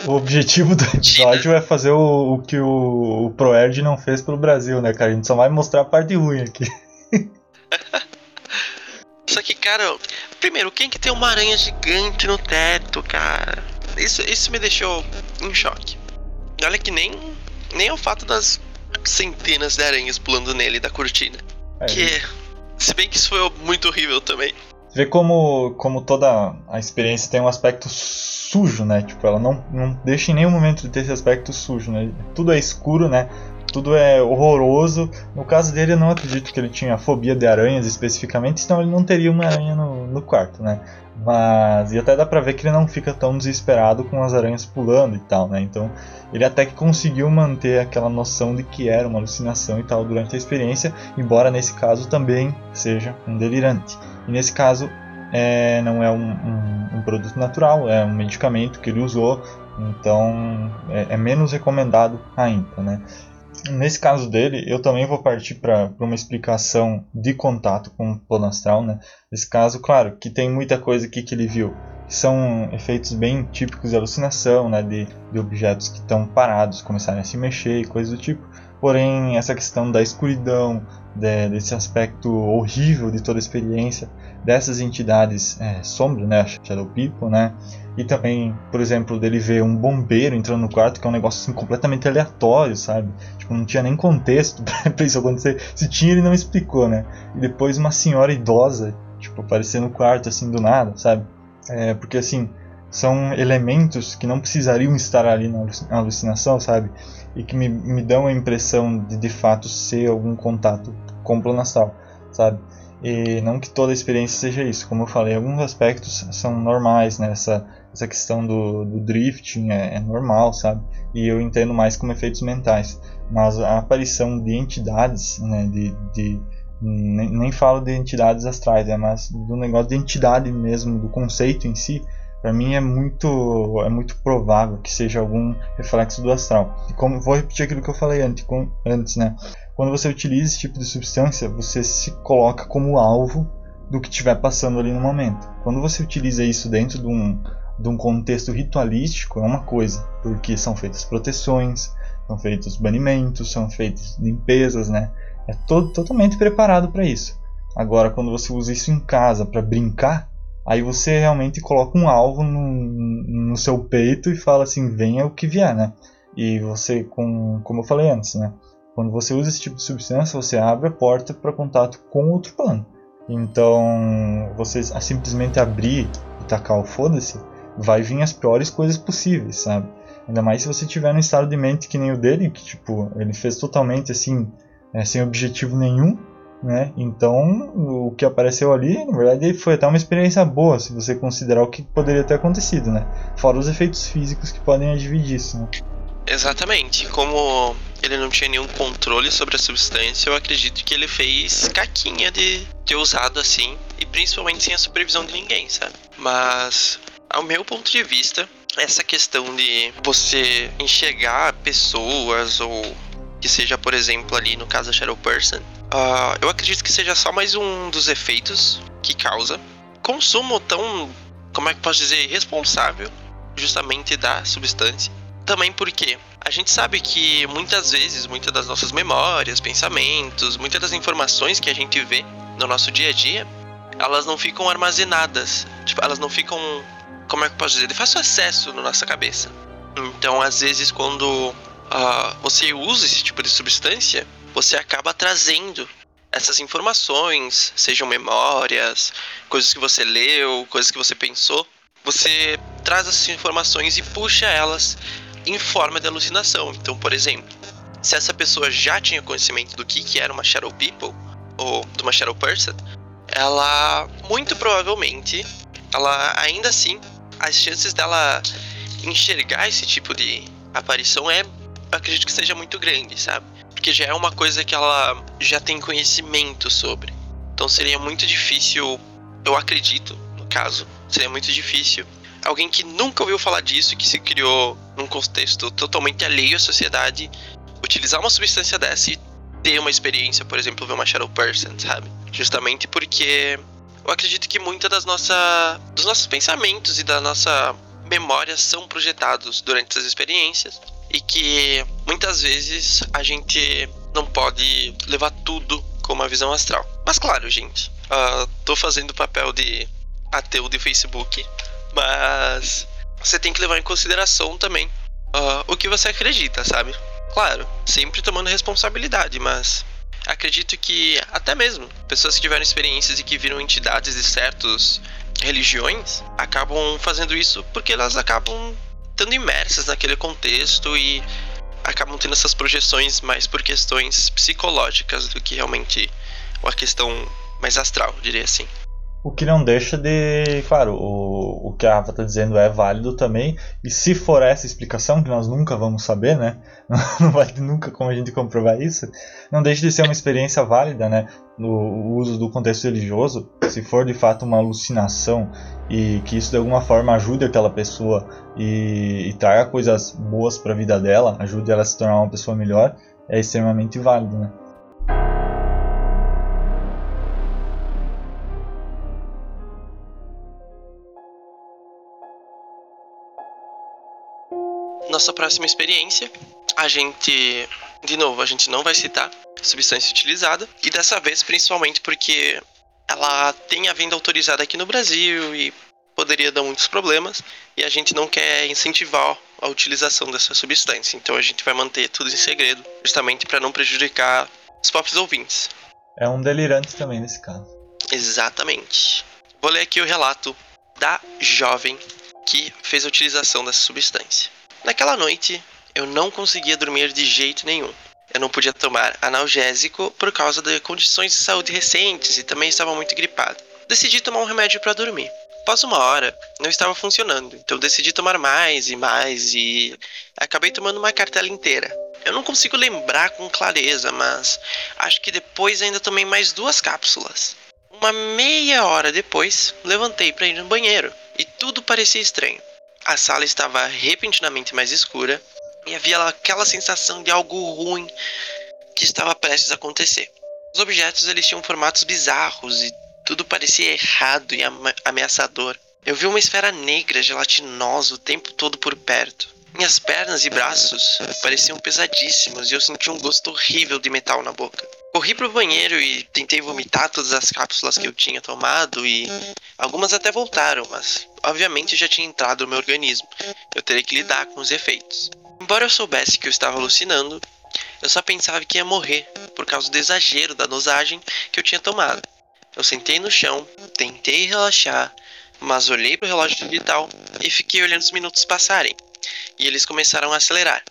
O objetivo do episódio é fazer o, o que o, o ProErd não fez pelo Brasil, né, cara? A gente só vai mostrar a parte ruim aqui. Só que, cara, primeiro, quem que tem uma aranha gigante no teto, cara? Isso, isso me deixou em choque. Olha que nem, nem é o fato das centenas de aranhas pulando nele da cortina. É. Que, se bem que isso foi muito horrível também. Vê como, como toda a experiência tem um aspecto sujo, né? Tipo, ela não, não deixa em nenhum momento de ter esse aspecto sujo, né? Tudo é escuro, né? Tudo é horroroso. No caso dele, eu não acredito que ele tinha fobia de aranhas especificamente, senão ele não teria uma aranha no, no quarto, né? Mas e até dá pra ver que ele não fica tão desesperado com as aranhas pulando e tal, né? Então ele até que conseguiu manter aquela noção de que era uma alucinação e tal durante a experiência, embora nesse caso também seja um delirante. E nesse caso é, não é um, um, um, produto natural, é um medicamento que ele usou, então é, é menos recomendado ainda, né? Nesse caso dele, eu também vou partir para uma explicação de contato com o plano né? Nesse caso, claro, que tem muita coisa aqui que ele viu, que são efeitos bem típicos de alucinação, né? De, de objetos que estão parados, começarem a se mexer e coisas do tipo. Porém, essa questão da escuridão, de, desse aspecto horrível de toda a experiência, dessas entidades é, sombras, né, Shadow People, né, e também, por exemplo, dele ver um bombeiro entrando no quarto, que é um negócio assim, completamente aleatório, sabe? Tipo, não tinha nem contexto para isso acontecer. Se tinha, ele não explicou, né? E depois uma senhora idosa, tipo, aparecer no quarto assim do nada, sabe? É, porque assim, são elementos que não precisariam estar ali na alucinação, sabe? E que me, me dão a impressão de de fato ser algum contato com o plano astral, sabe? E não que toda a experiência seja isso, como eu falei, alguns aspectos são normais, né? Essa, essa questão do, do drifting é, é, normal, sabe? E eu entendo mais como efeitos mentais. Mas a aparição de entidades, né? De, de nem, nem falo de entidades astrais, é mas do negócio de entidade mesmo, do conceito em si, para mim é muito é muito provável que seja algum reflexo do astral. E como vou repetir aquilo que eu falei antes, com, antes né? Quando você utiliza esse tipo de substância, você se coloca como alvo do que estiver passando ali no momento. Quando você utiliza isso dentro de um, de um contexto ritualístico, é uma coisa, porque são feitas proteções, são feitos banimentos, são feitas limpezas, né? É todo, totalmente preparado para isso. Agora, quando você usa isso em casa para brincar, aí você realmente coloca um alvo no, no seu peito e fala assim: venha o que vier, né? E você, com, como eu falei antes, né? Quando você usa esse tipo de substância, você abre a porta para contato com outro plano. Então, você simplesmente abrir e tacar o foda-se, vai vir as piores coisas possíveis, sabe? Ainda mais se você tiver num estado de mente que nem o dele, que tipo, ele fez totalmente assim, é, sem objetivo nenhum, né? Então, o que apareceu ali, na verdade, foi até uma experiência boa, se você considerar o que poderia ter acontecido, né? Fora os efeitos físicos que podem advir disso, né? Exatamente. Como ele não tinha nenhum controle sobre a substância, eu acredito que ele fez caquinha de ter usado assim, e principalmente sem a supervisão de ninguém, sabe? Mas, ao meu ponto de vista, essa questão de você enxergar pessoas ou que seja, por exemplo, ali no caso da Shadow Person, uh, eu acredito que seja só mais um dos efeitos que causa consumo tão, como é que posso dizer, responsável justamente da substância. Também porque a gente sabe que muitas vezes, muitas das nossas memórias, pensamentos, muitas das informações que a gente vê no nosso dia a dia, elas não ficam armazenadas. Tipo, elas não ficam, como é que eu posso dizer, de fácil acesso na nossa cabeça. Então, às vezes, quando uh, você usa esse tipo de substância, você acaba trazendo essas informações, sejam memórias, coisas que você leu, coisas que você pensou. Você traz essas informações e puxa elas em forma de alucinação. Então, por exemplo, se essa pessoa já tinha conhecimento do que, que era uma Shadow People, ou de uma Shadow Person, ela muito provavelmente, ela ainda assim, as chances dela enxergar esse tipo de aparição é, acredito que seja muito grande, sabe? Porque já é uma coisa que ela já tem conhecimento sobre. Então seria muito difícil, eu acredito, no caso, seria muito difícil alguém que nunca ouviu falar disso, que se criou num contexto totalmente alheio à sociedade, utilizar uma substância dessa e ter uma experiência, por exemplo, ver uma Shadow Person, sabe? Justamente porque eu acredito que muita das nossa, dos nossos pensamentos e da nossa memória são projetados durante essas experiências e que muitas vezes a gente não pode levar tudo com uma visão astral. Mas claro, gente, uh, tô fazendo o papel de ateu de Facebook mas você tem que levar em consideração também uh, o que você acredita, sabe? Claro, sempre tomando responsabilidade, mas acredito que até mesmo pessoas que tiveram experiências e que viram entidades de certas religiões acabam fazendo isso porque elas acabam estando imersas naquele contexto e acabam tendo essas projeções mais por questões psicológicas do que realmente uma questão mais astral, diria assim. O que não deixa de. Claro, o, o que a Rafa está dizendo é válido também. E se for essa explicação, que nós nunca vamos saber, né? Não vai nunca como a gente comprovar isso. Não deixa de ser uma experiência válida, né? No uso do contexto religioso. Se for de fato uma alucinação e que isso de alguma forma ajude aquela pessoa e, e traga coisas boas para a vida dela, ajude ela a se tornar uma pessoa melhor, é extremamente válido, né? Nossa próxima experiência, a gente, de novo, a gente não vai citar substância utilizada e dessa vez principalmente porque ela tem a venda autorizada aqui no Brasil e poderia dar muitos problemas e a gente não quer incentivar a utilização dessa substância. Então a gente vai manter tudo em segredo, justamente para não prejudicar os próprios ouvintes. É um delirante também nesse caso. Exatamente. Vou ler aqui o relato da jovem que fez a utilização dessa substância. Naquela noite, eu não conseguia dormir de jeito nenhum. Eu não podia tomar analgésico por causa de condições de saúde recentes e também estava muito gripado. Decidi tomar um remédio para dormir. Após uma hora, não estava funcionando, então decidi tomar mais e mais e acabei tomando uma cartela inteira. Eu não consigo lembrar com clareza, mas acho que depois ainda tomei mais duas cápsulas. Uma meia hora depois, levantei para ir no banheiro e tudo parecia estranho. A sala estava repentinamente mais escura e havia aquela sensação de algo ruim que estava prestes a acontecer. Os objetos eles tinham formatos bizarros e tudo parecia errado e ameaçador. Eu vi uma esfera negra gelatinosa o tempo todo por perto. Minhas pernas e braços pareciam pesadíssimos e eu senti um gosto horrível de metal na boca. Corri pro banheiro e tentei vomitar todas as cápsulas que eu tinha tomado e algumas até voltaram, mas obviamente já tinha entrado no meu organismo. Eu teria que lidar com os efeitos. Embora eu soubesse que eu estava alucinando, eu só pensava que ia morrer por causa do exagero da dosagem que eu tinha tomado. Eu sentei no chão, tentei relaxar, mas olhei pro relógio digital e fiquei olhando os minutos passarem. E eles começaram a acelerar.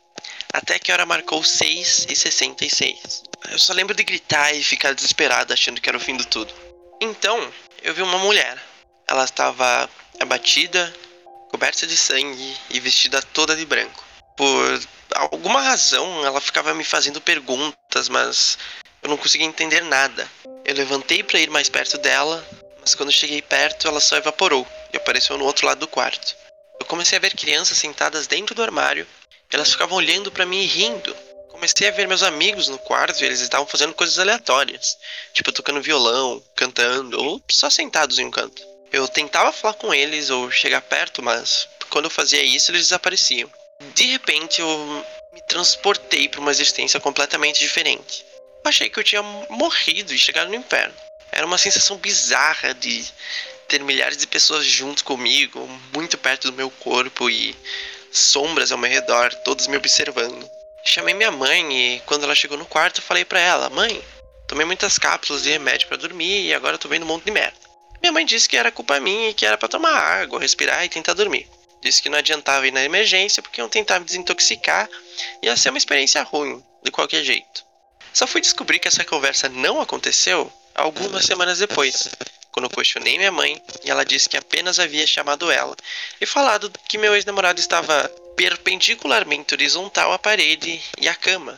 Até que a hora marcou 6 e 66. Eu só lembro de gritar e ficar desesperado achando que era o fim do tudo. Então, eu vi uma mulher. Ela estava abatida, coberta de sangue e vestida toda de branco. Por alguma razão, ela ficava me fazendo perguntas, mas eu não conseguia entender nada. Eu levantei para ir mais perto dela, mas quando cheguei perto, ela só evaporou e apareceu no outro lado do quarto. Eu comecei a ver crianças sentadas dentro do armário elas ficavam olhando para mim e rindo. Comecei a ver meus amigos no quarto e eles estavam fazendo coisas aleatórias, tipo tocando violão, cantando ou só sentados em um canto. Eu tentava falar com eles ou chegar perto, mas quando eu fazia isso eles desapareciam. De repente eu me transportei para uma existência completamente diferente. Eu achei que eu tinha morrido e chegado no inferno. Era uma sensação bizarra de ter milhares de pessoas junto comigo, muito perto do meu corpo e sombras ao meu redor, todos me observando. Chamei minha mãe e quando ela chegou no quarto, falei para ela: "Mãe, tomei muitas cápsulas de remédio para dormir e agora tô vendo um monte de merda". Minha mãe disse que era culpa minha e que era para tomar água, respirar e tentar dormir. Disse que não adiantava ir na emergência porque iam tentar me desintoxicar e ia ser uma experiência ruim, de qualquer jeito. Só fui descobrir que essa conversa não aconteceu algumas semanas depois, quando questionei minha mãe ela disse que apenas havia chamado ela e falado que meu ex-namorado estava perpendicularmente horizontal à parede e à cama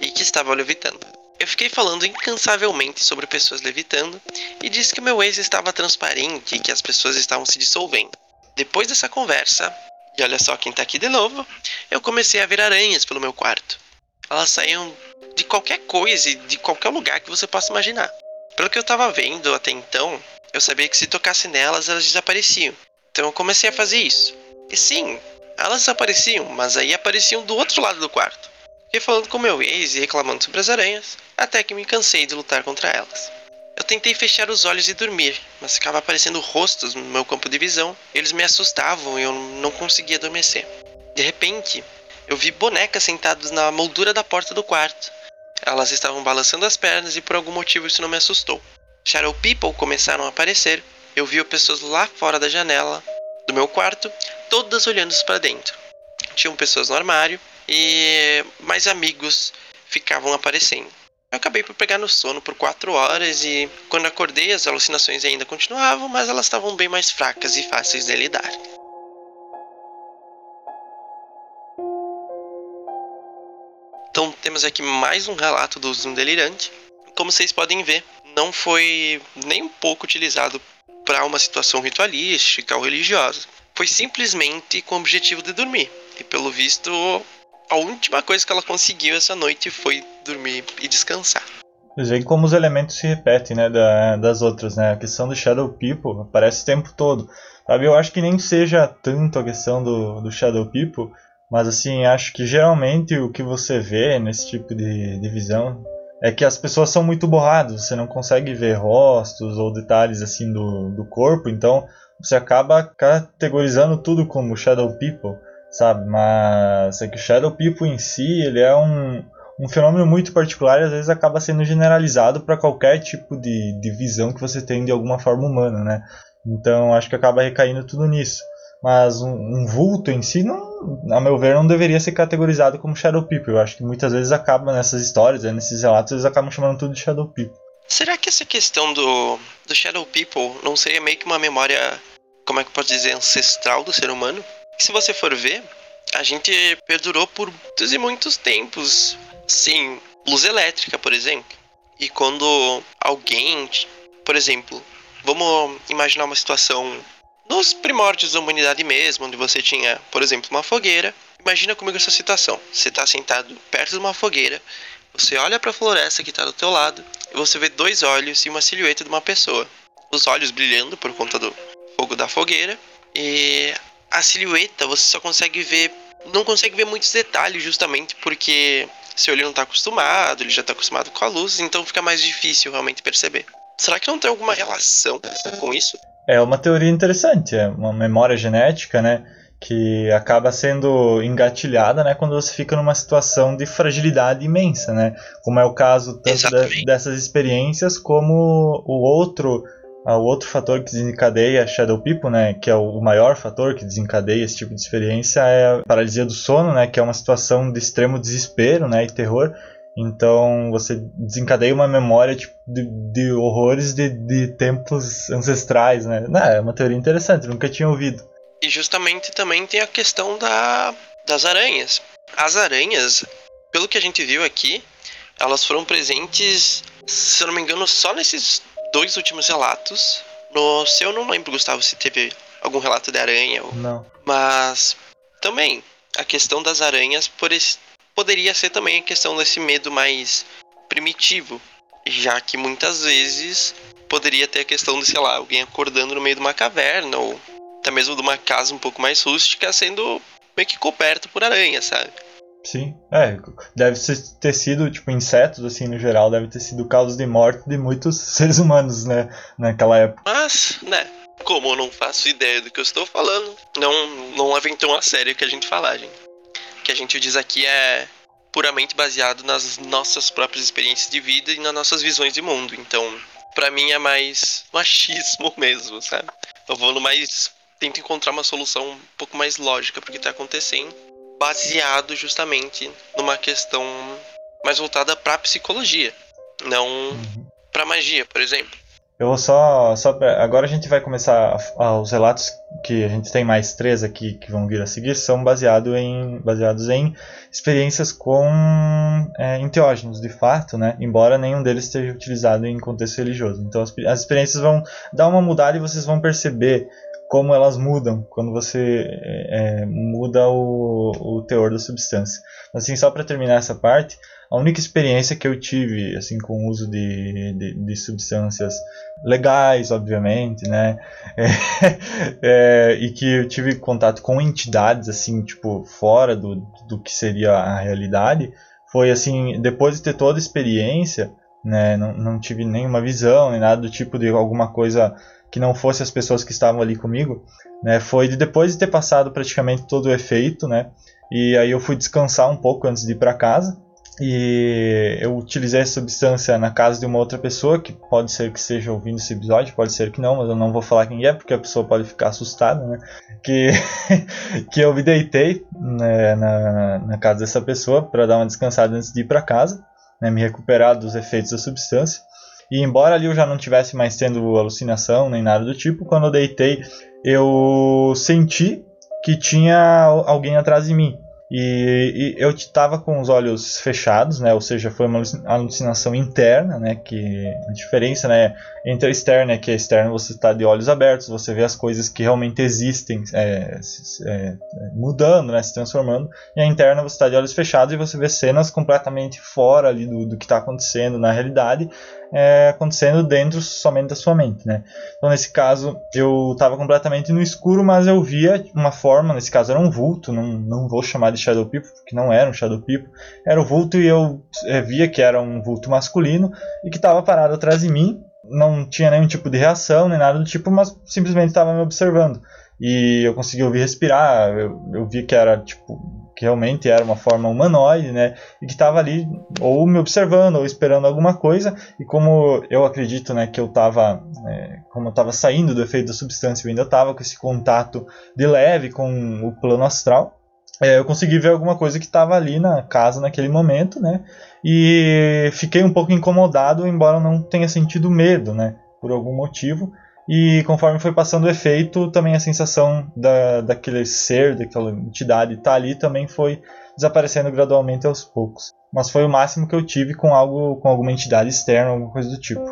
e que estava levitando. Eu fiquei falando incansavelmente sobre pessoas levitando e disse que meu ex estava transparente e que as pessoas estavam se dissolvendo. Depois dessa conversa, e olha só quem tá aqui de novo, eu comecei a ver aranhas pelo meu quarto. Elas saíam de qualquer coisa e de qualquer lugar que você possa imaginar. Pelo que eu tava vendo até então, eu sabia que se tocasse nelas, elas desapareciam. Então eu comecei a fazer isso. E sim, elas desapareciam, mas aí apareciam do outro lado do quarto. Fiquei falando com meu ex e reclamando sobre as aranhas, até que me cansei de lutar contra elas. Eu tentei fechar os olhos e dormir, mas ficava aparecendo rostos no meu campo de visão. Eles me assustavam e eu não conseguia adormecer. De repente, eu vi bonecas sentadas na moldura da porta do quarto. Elas estavam balançando as pernas e por algum motivo isso não me assustou. Shadow People começaram a aparecer. Eu vi pessoas lá fora da janela do meu quarto, todas olhando para dentro. Tinham pessoas no armário e mais amigos ficavam aparecendo. Eu acabei por pegar no sono por quatro horas e quando acordei as alucinações ainda continuavam, mas elas estavam bem mais fracas e fáceis de lidar. Temos aqui mais um relato do Zoom Delirante. Como vocês podem ver, não foi nem um pouco utilizado para uma situação ritualística ou religiosa. Foi simplesmente com o objetivo de dormir. E pelo visto, a última coisa que ela conseguiu essa noite foi dormir e descansar. Veem como os elementos se repetem, né, da, das outras, né? A questão do Shadow People aparece o tempo todo. Sabe, eu acho que nem seja tanto a questão do, do Shadow People, mas assim, acho que geralmente o que você vê nesse tipo de, de visão é que as pessoas são muito borradas, você não consegue ver rostos ou detalhes assim do, do corpo, então você acaba categorizando tudo como Shadow People, sabe? Mas é que o Shadow People em si, ele é um, um fenômeno muito particular e às vezes acaba sendo generalizado para qualquer tipo de, de visão que você tem de alguma forma humana, né? Então acho que acaba recaindo tudo nisso. Mas um, um, vulto em si, não, a meu ver, não deveria ser categorizado como Shadow People. Eu acho que muitas vezes acaba nessas histórias, né, nesses relatos, eles acabam chamando tudo de Shadow People. Será que essa questão do, do Shadow People não seria meio que uma memória, como é que posso dizer, ancestral do ser humano? se você for ver, a gente perdurou por muitos e muitos tempos sem luz elétrica, por exemplo. E quando alguém, por exemplo, vamos imaginar uma situação nos primórdios da humanidade mesmo, onde você tinha, por exemplo, uma fogueira. Imagina comigo essa situação. Você está sentado perto de uma fogueira, você olha para a floresta que está do teu lado e você vê dois olhos e uma silhueta de uma pessoa. Os olhos brilhando por conta do fogo da fogueira e a silhueta você só consegue ver, não consegue ver muitos detalhes justamente porque seu olho não está acostumado, ele já está acostumado com a luz, então fica mais difícil realmente perceber. Será que não tem alguma relação com isso? É uma teoria interessante, é uma memória genética, né? Que acaba sendo engatilhada, né? Quando você fica numa situação de fragilidade imensa, né? Como é o caso tanto de, dessas experiências como o outro o outro fator que desencadeia Shadow People, né, que é o maior fator que desencadeia esse tipo de experiência, é a paralisia do sono, né, que é uma situação de extremo desespero, né, e terror, então você desencadeia uma memória tipo, de, de horrores de, de tempos ancestrais, né? Não, é uma teoria interessante, nunca tinha ouvido. E justamente também tem a questão da, das aranhas. As aranhas, pelo que a gente viu aqui, elas foram presentes, se eu não me engano, só nesses dois últimos relatos. No seu, eu não lembro, Gustavo, se teve algum relato de aranha. Ou... Não. Mas também a questão das aranhas por esse, poderia ser também a questão desse medo mais primitivo, já que muitas vezes poderia ter a questão de, sei lá, alguém acordando no meio de uma caverna ou até mesmo de uma casa um pouco mais rústica sendo meio que coberto por aranha, sabe? Sim, é, deve ter sido, tipo, insetos, assim, no geral, deve ter sido causa de morte de muitos seres humanos, né, naquela época. Mas, né, como eu não faço ideia do que eu estou falando, não, não levem tão a sério o que a gente falar, gente que a gente diz aqui é puramente baseado nas nossas próprias experiências de vida e nas nossas visões de mundo. Então, para mim é mais machismo mesmo, sabe? Eu vou no mais tento encontrar uma solução um pouco mais lógica pro que tá acontecendo, baseado justamente numa questão mais voltada para psicologia, não para magia, por exemplo. Eu vou só. só agora a gente vai começar. A, os relatos que a gente tem mais três aqui que vão vir a seguir são baseado em, baseados em experiências com é, enteógenos, de fato, né? embora nenhum deles esteja utilizado em contexto religioso. Então as, as experiências vão dar uma mudada e vocês vão perceber como elas mudam quando você é, é muda o, o teor da substância. Assim, só para terminar essa parte, a única experiência que eu tive assim com o uso de, de, de substâncias legais, obviamente, né, é, é, e que eu tive contato com entidades assim, tipo fora do, do que seria a realidade, foi assim depois de ter toda a experiência, né, não, não tive nenhuma visão nem nada do tipo de alguma coisa que não fosse as pessoas que estavam ali comigo, né, foi de depois de ter passado praticamente todo o efeito, né, e aí eu fui descansar um pouco antes de ir para casa e eu utilizei essa substância na casa de uma outra pessoa, que pode ser que esteja ouvindo esse episódio, pode ser que não, mas eu não vou falar quem é, porque a pessoa pode ficar assustada, né? Que, que eu me deitei né, na, na casa dessa pessoa para dar uma descansada antes de ir para casa, né, me recuperar dos efeitos da substância. E embora ali eu já não tivesse mais tendo alucinação nem nada do tipo, quando eu deitei, eu senti que tinha alguém atrás de mim. E, e eu estava com os olhos fechados, né? Ou seja, foi uma alucinação interna, né? Que a diferença, né? Entre a externa é que a externa você está de olhos abertos, você vê as coisas que realmente existem é, é, mudando, né? Se transformando. E a interna você está de olhos fechados e você vê cenas completamente fora ali do, do que está acontecendo na realidade é, acontecendo dentro somente da sua mente, né? Então nesse caso eu estava completamente no escuro, mas eu via uma forma, nesse caso era um vulto, não, não vou chamar de Shadow People, porque não era um Shadow People, era o vulto e eu é, via que era um vulto masculino e que estava parado atrás de mim, não tinha nenhum tipo de reação nem nada do tipo, mas simplesmente estava me observando. E eu consegui ouvir respirar, eu, eu vi que era tipo que realmente era uma forma humanoide, né? E que estava ali ou me observando ou esperando alguma coisa. E como eu acredito, né, que eu estava, é, como estava saindo do efeito da substância, eu ainda estava com esse contato de leve com o plano astral. É, eu consegui ver alguma coisa que estava ali na casa naquele momento, né? E fiquei um pouco incomodado, embora não tenha sentido medo, né? Por algum motivo. E conforme foi passando o efeito, também a sensação da, daquele ser, daquela entidade estar tá ali também foi desaparecendo gradualmente aos poucos. Mas foi o máximo que eu tive com algo, com alguma entidade externa, alguma coisa do tipo.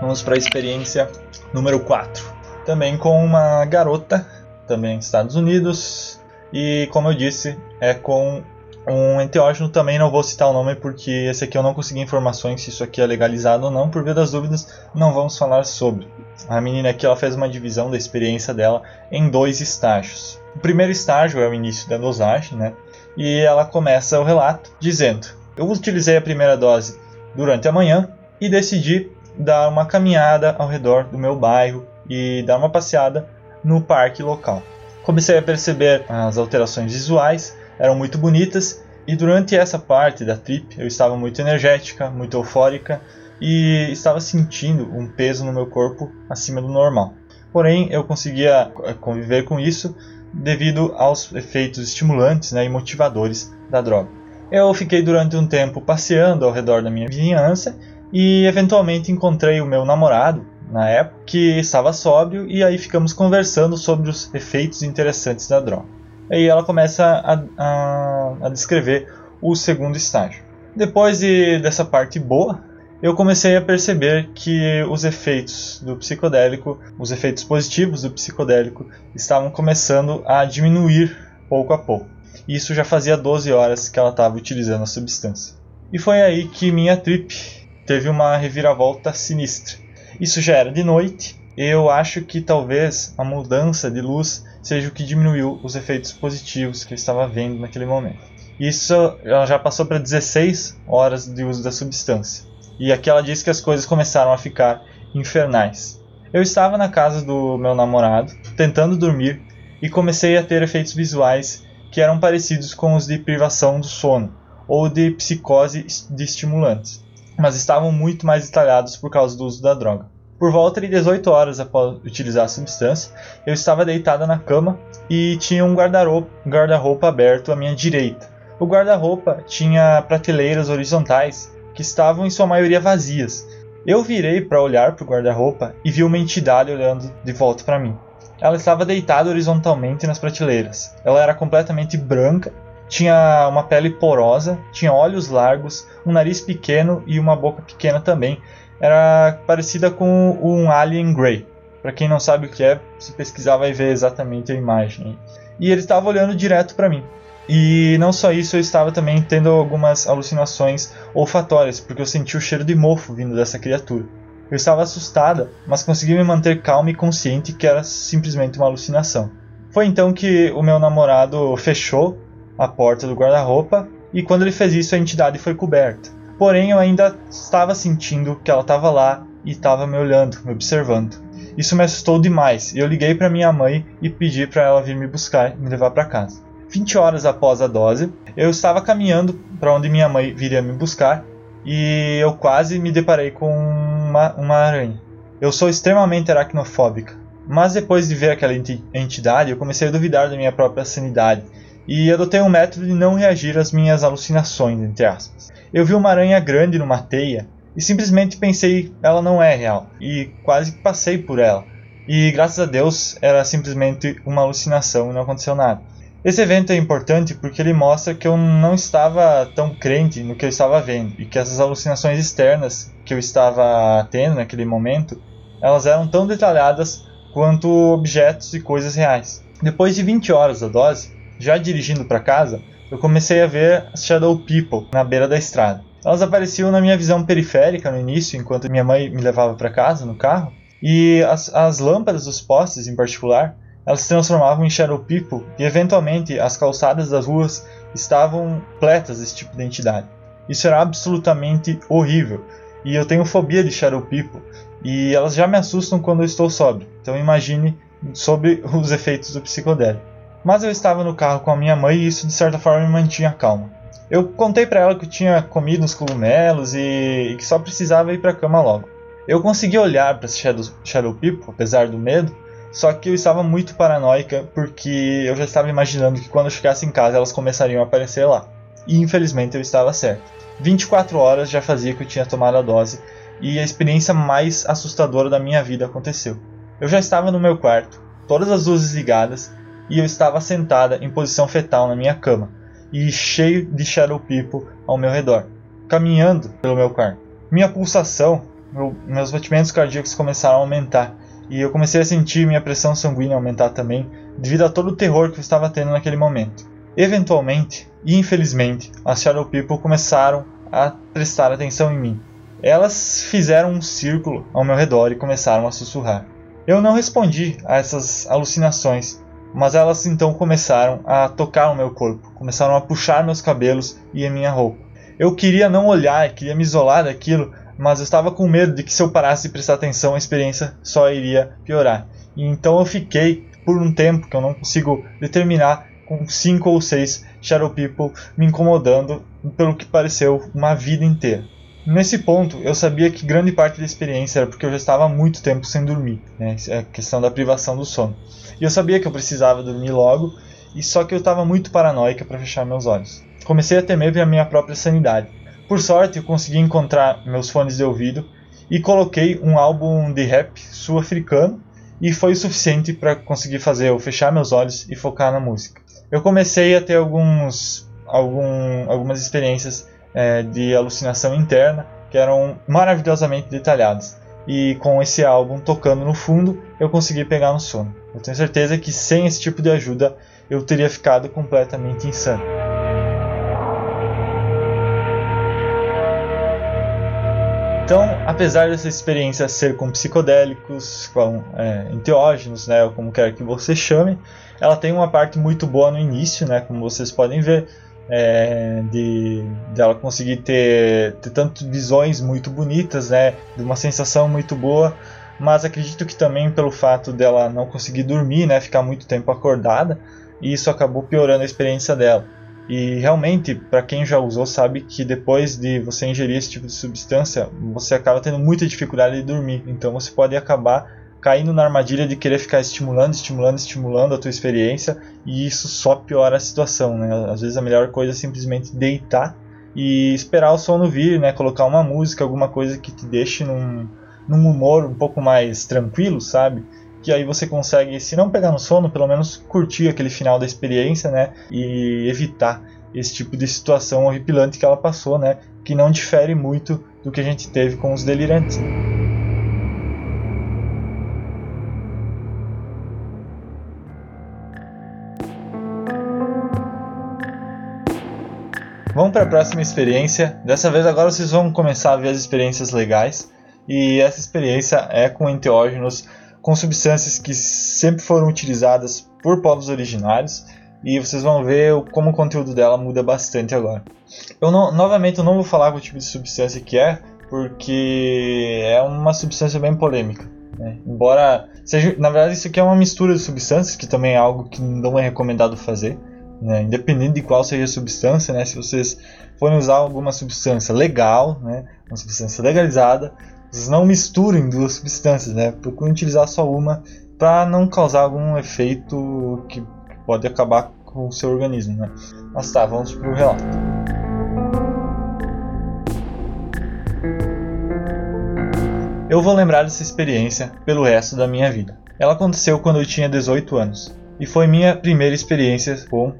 Vamos para a experiência número 4. Também com uma garota também Estados Unidos. E como eu disse, é com um enteógeno também, não vou citar o nome porque esse aqui eu não consegui informações se isso aqui é legalizado ou não, por via das dúvidas, não vamos falar sobre. A menina aqui ela fez uma divisão da experiência dela em dois estágios. O primeiro estágio é o início da dosagem, né? E ela começa o relato dizendo: Eu utilizei a primeira dose durante a manhã e decidi dar uma caminhada ao redor do meu bairro e dar uma passeada no parque local. Comecei a perceber as alterações visuais, eram muito bonitas, e durante essa parte da trip eu estava muito energética, muito eufórica e estava sentindo um peso no meu corpo acima do normal. Porém, eu conseguia eh, conviver com isso devido aos efeitos estimulantes né, e motivadores da droga. Eu fiquei durante um tempo passeando ao redor da minha vizinhança e eventualmente encontrei o meu namorado, na época, que estava sóbrio, e aí ficamos conversando sobre os efeitos interessantes da droga. Aí ela começa a, a, a descrever o segundo estágio. Depois de, dessa parte boa, eu comecei a perceber que os efeitos do psicodélico, os efeitos positivos do psicodélico, estavam começando a diminuir pouco a pouco. Isso já fazia 12 horas que ela estava utilizando a substância. E foi aí que minha trip teve uma reviravolta sinistra. Isso já era de noite. Eu acho que talvez a mudança de luz seja o que diminuiu os efeitos positivos que eu estava vendo naquele momento. Isso ela já passou para 16 horas de uso da substância. E aqui ela diz que as coisas começaram a ficar infernais. Eu estava na casa do meu namorado, tentando dormir, e comecei a ter efeitos visuais que eram parecidos com os de privação do sono ou de psicose de estimulantes mas estavam muito mais detalhados por causa do uso da droga. Por volta de 18 horas após utilizar a substância, eu estava deitada na cama e tinha um guarda-roupa guarda aberto à minha direita. O guarda-roupa tinha prateleiras horizontais que estavam em sua maioria vazias. Eu virei para olhar para o guarda-roupa e vi uma entidade olhando de volta para mim. Ela estava deitada horizontalmente nas prateleiras. Ela era completamente branca tinha uma pele porosa, tinha olhos largos, um nariz pequeno e uma boca pequena também. Era parecida com um alien grey. Para quem não sabe o que é, se pesquisar vai ver exatamente a imagem. E ele estava olhando direto para mim. E não só isso, eu estava também tendo algumas alucinações olfatórias, porque eu senti o cheiro de mofo vindo dessa criatura. Eu estava assustada, mas consegui me manter calma e consciente que era simplesmente uma alucinação. Foi então que o meu namorado fechou a porta do guarda-roupa e quando ele fez isso a entidade foi coberta. porém eu ainda estava sentindo que ela estava lá e estava me olhando, me observando. Isso me assustou demais eu liguei para minha mãe e pedi para ela vir me buscar e me levar para casa. 20 horas após a dose, eu estava caminhando para onde minha mãe viria me buscar e eu quase me deparei com uma, uma aranha. Eu sou extremamente aracnofóbica, mas depois de ver aquela entidade, eu comecei a duvidar da minha própria sanidade e adotei um método de não reagir às minhas alucinações, entre aspas. Eu vi uma aranha grande numa teia e simplesmente pensei, ela não é real, e quase passei por ela. E graças a Deus era simplesmente uma alucinação e não aconteceu nada. Esse evento é importante porque ele mostra que eu não estava tão crente no que eu estava vendo e que essas alucinações externas que eu estava tendo naquele momento, elas eram tão detalhadas quanto objetos e coisas reais. Depois de 20 horas da dose, já dirigindo para casa, eu comecei a ver as Shadow People na beira da estrada. Elas apareciam na minha visão periférica no início, enquanto minha mãe me levava para casa no carro, e as, as lâmpadas dos postes, em particular, elas se transformavam em Shadow People e eventualmente as calçadas das ruas estavam pletas desse tipo de entidade. Isso era absolutamente horrível e eu tenho fobia de Shadow People e elas já me assustam quando eu estou sóbrio, então imagine sobre os efeitos do psicodélico. Mas eu estava no carro com a minha mãe e isso de certa forma me mantinha calma. Eu contei para ela que eu tinha comido uns cogumelos e, e que só precisava ir para a cama logo. Eu consegui olhar para Shadow, Shadow People, apesar do medo, só que eu estava muito paranoica porque eu já estava imaginando que quando eu chegasse em casa elas começariam a aparecer lá. E infelizmente eu estava certo. 24 horas já fazia que eu tinha tomado a dose e a experiência mais assustadora da minha vida aconteceu. Eu já estava no meu quarto, todas as luzes ligadas, e eu estava sentada em posição fetal na minha cama, e cheio de Shadow People ao meu redor, caminhando pelo meu quarto. Minha pulsação, meu, meus batimentos cardíacos começaram a aumentar e eu comecei a sentir minha pressão sanguínea aumentar também, devido a todo o terror que eu estava tendo naquele momento. Eventualmente, e infelizmente, as Shadow People começaram a prestar atenção em mim. Elas fizeram um círculo ao meu redor e começaram a sussurrar. Eu não respondi a essas alucinações mas elas então começaram a tocar o meu corpo, começaram a puxar meus cabelos e a minha roupa. Eu queria não olhar, queria me isolar daquilo, mas eu estava com medo de que se eu parasse de prestar atenção a experiência só iria piorar. E então eu fiquei por um tempo que eu não consigo determinar com cinco ou seis Shadow People me incomodando pelo que pareceu uma vida inteira. Nesse ponto, eu sabia que grande parte da experiência era porque eu já estava muito tempo sem dormir, né? É a questão da privação do sono. E eu sabia que eu precisava dormir logo, e só que eu estava muito paranoica para fechar meus olhos. Comecei a temer pela minha própria sanidade. Por sorte, eu consegui encontrar meus fones de ouvido e coloquei um álbum de rap sul-africano e foi o suficiente para conseguir fazer eu fechar meus olhos e focar na música. Eu comecei a ter alguns, algum, algumas experiências é, de alucinação interna que eram maravilhosamente detalhadas. E com esse álbum tocando no fundo, eu consegui pegar no sono. Eu tenho certeza que sem esse tipo de ajuda eu teria ficado completamente insano. Então, apesar dessa experiência ser com psicodélicos, com é, enteógenos, né, ou como quer que você chame, ela tem uma parte muito boa no início, né, como vocês podem ver, é, de dela de conseguir ter, ter tanto visões muito bonitas, né, de uma sensação muito boa, mas acredito que também pelo fato dela não conseguir dormir, né, ficar muito tempo acordada, e isso acabou piorando a experiência dela. E realmente, para quem já usou, sabe que depois de você ingerir esse tipo de substância, você acaba tendo muita dificuldade de dormir. Então você pode acabar caindo na armadilha de querer ficar estimulando, estimulando, estimulando a tua experiência e isso só piora a situação, né? Às vezes a melhor coisa é simplesmente deitar e esperar o sono vir, né? Colocar uma música, alguma coisa que te deixe num, num humor um pouco mais tranquilo, sabe? Que aí você consegue, se não pegar no sono, pelo menos curtir aquele final da experiência, né? E evitar esse tipo de situação horripilante que ela passou, né? Que não difere muito do que a gente teve com os delirantes. Vamos para a próxima experiência. Dessa vez agora vocês vão começar a ver as experiências legais. E essa experiência é com enteógenos, com substâncias que sempre foram utilizadas por povos originários e vocês vão ver como o conteúdo dela muda bastante agora. Eu não, novamente eu não vou falar qual tipo de substância que é, porque é uma substância bem polêmica. Né? Embora seja, na verdade isso aqui é uma mistura de substâncias, que também é algo que não é recomendado fazer. Né? Independente de qual seja a substância, né? se vocês forem usar alguma substância legal, né? uma substância legalizada, vocês não misturem duas substâncias, né? procurem utilizar só uma para não causar algum efeito que pode acabar com o seu organismo. Né? Mas tá, vamos para o relato. Eu vou lembrar dessa experiência pelo resto da minha vida. Ela aconteceu quando eu tinha 18 anos e foi minha primeira experiência com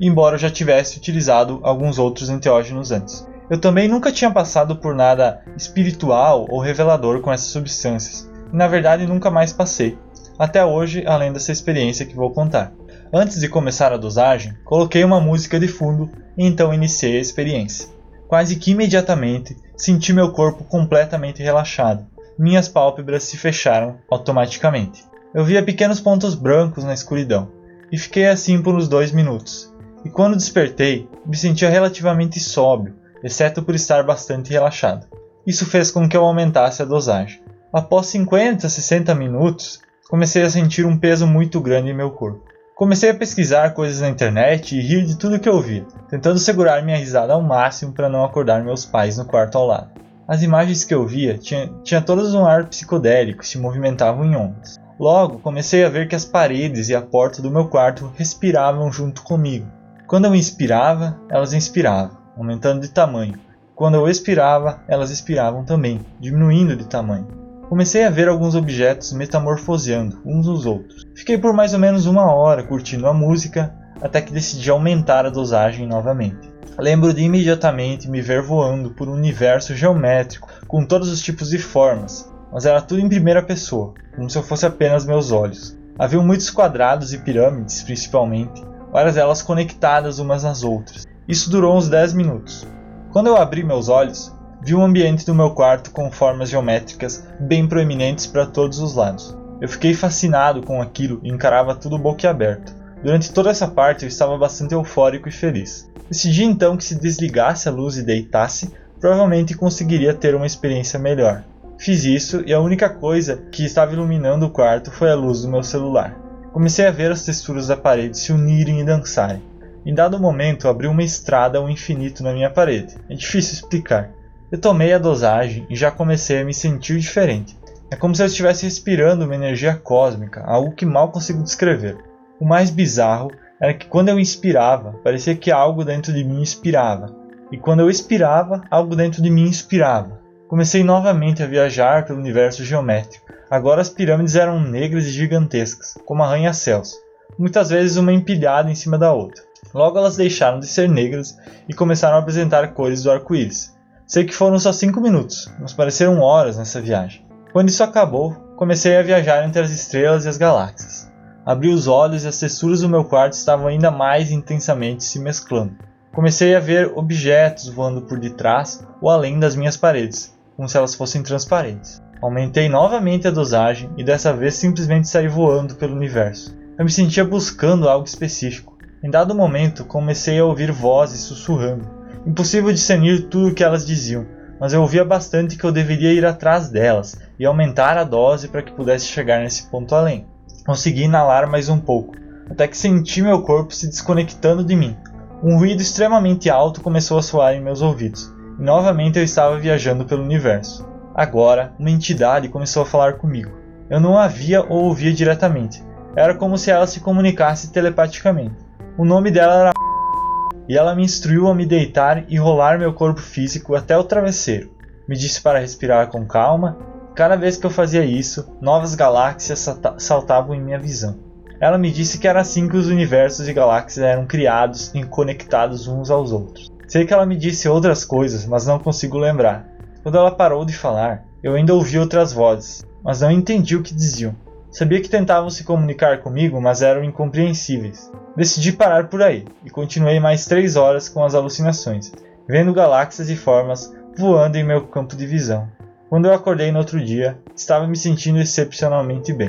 embora eu já tivesse utilizado alguns outros enteógenos antes. Eu também nunca tinha passado por nada espiritual ou revelador com essas substâncias, e na verdade nunca mais passei, até hoje, além dessa experiência que vou contar. Antes de começar a dosagem, coloquei uma música de fundo e então iniciei a experiência. Quase que imediatamente senti meu corpo completamente relaxado. Minhas pálpebras se fecharam automaticamente. Eu via pequenos pontos brancos na escuridão e fiquei assim por uns dois minutos. E quando despertei, me sentia relativamente sóbrio, exceto por estar bastante relaxado. Isso fez com que eu aumentasse a dosagem. Após 50 a 60 minutos, comecei a sentir um peso muito grande em meu corpo. Comecei a pesquisar coisas na internet e rir de tudo que eu via, tentando segurar minha risada ao máximo para não acordar meus pais no quarto ao lado. As imagens que eu via tinham tinha todas um ar psicodélico e se movimentavam em ondas. Logo, comecei a ver que as paredes e a porta do meu quarto respiravam junto comigo. Quando eu inspirava, elas inspiravam, aumentando de tamanho. Quando eu expirava, elas expiravam também, diminuindo de tamanho. Comecei a ver alguns objetos metamorfoseando uns nos outros. Fiquei por mais ou menos uma hora curtindo a música, até que decidi aumentar a dosagem novamente. Lembro de imediatamente me ver voando por um universo geométrico com todos os tipos de formas, mas era tudo em primeira pessoa, como se eu fosse apenas meus olhos. Havia muitos quadrados e pirâmides, principalmente, várias delas conectadas umas nas outras. Isso durou uns 10 minutos. Quando eu abri meus olhos, Vi o ambiente do meu quarto com formas geométricas bem proeminentes para todos os lados. Eu fiquei fascinado com aquilo e encarava tudo boquiaberto. Durante toda essa parte eu estava bastante eufórico e feliz. Decidi então que se desligasse a luz e deitasse, provavelmente conseguiria ter uma experiência melhor. Fiz isso e a única coisa que estava iluminando o quarto foi a luz do meu celular. Comecei a ver as texturas da parede se unirem e dançarem. Em dado momento, abri uma estrada ao infinito na minha parede. É difícil explicar. Eu tomei a dosagem e já comecei a me sentir diferente. É como se eu estivesse respirando uma energia cósmica, algo que mal consigo descrever. O mais bizarro era que quando eu inspirava, parecia que algo dentro de mim expirava, e quando eu expirava, algo dentro de mim inspirava. Comecei novamente a viajar pelo universo geométrico. Agora as pirâmides eram negras e gigantescas, como arranha-céus, muitas vezes uma empilhada em cima da outra. Logo elas deixaram de ser negras e começaram a apresentar cores do arco-íris. Sei que foram só 5 minutos, mas pareceram horas nessa viagem. Quando isso acabou, comecei a viajar entre as estrelas e as galáxias. Abri os olhos e as texturas do meu quarto estavam ainda mais intensamente se mesclando. Comecei a ver objetos voando por detrás ou além das minhas paredes, como se elas fossem transparentes. Aumentei novamente a dosagem e dessa vez simplesmente saí voando pelo universo. Eu me sentia buscando algo específico. Em dado momento, comecei a ouvir vozes sussurrando. Impossível discernir tudo o que elas diziam, mas eu ouvia bastante que eu deveria ir atrás delas e aumentar a dose para que pudesse chegar nesse ponto além. Consegui inalar mais um pouco, até que senti meu corpo se desconectando de mim. Um ruído extremamente alto começou a soar em meus ouvidos, novamente eu estava viajando pelo universo. Agora, uma entidade começou a falar comigo. Eu não a via ou ouvia diretamente. Era como se ela se comunicasse telepaticamente. O nome dela era e ela me instruiu a me deitar e rolar meu corpo físico até o travesseiro. Me disse para respirar com calma. Cada vez que eu fazia isso, novas galáxias saltavam em minha visão. Ela me disse que era assim que os universos e galáxias eram criados e conectados uns aos outros. Sei que ela me disse outras coisas, mas não consigo lembrar. Quando ela parou de falar, eu ainda ouvi outras vozes, mas não entendi o que diziam. Sabia que tentavam se comunicar comigo, mas eram incompreensíveis. Decidi parar por aí e continuei mais três horas com as alucinações, vendo galáxias e formas voando em meu campo de visão. Quando eu acordei no outro dia, estava me sentindo excepcionalmente bem.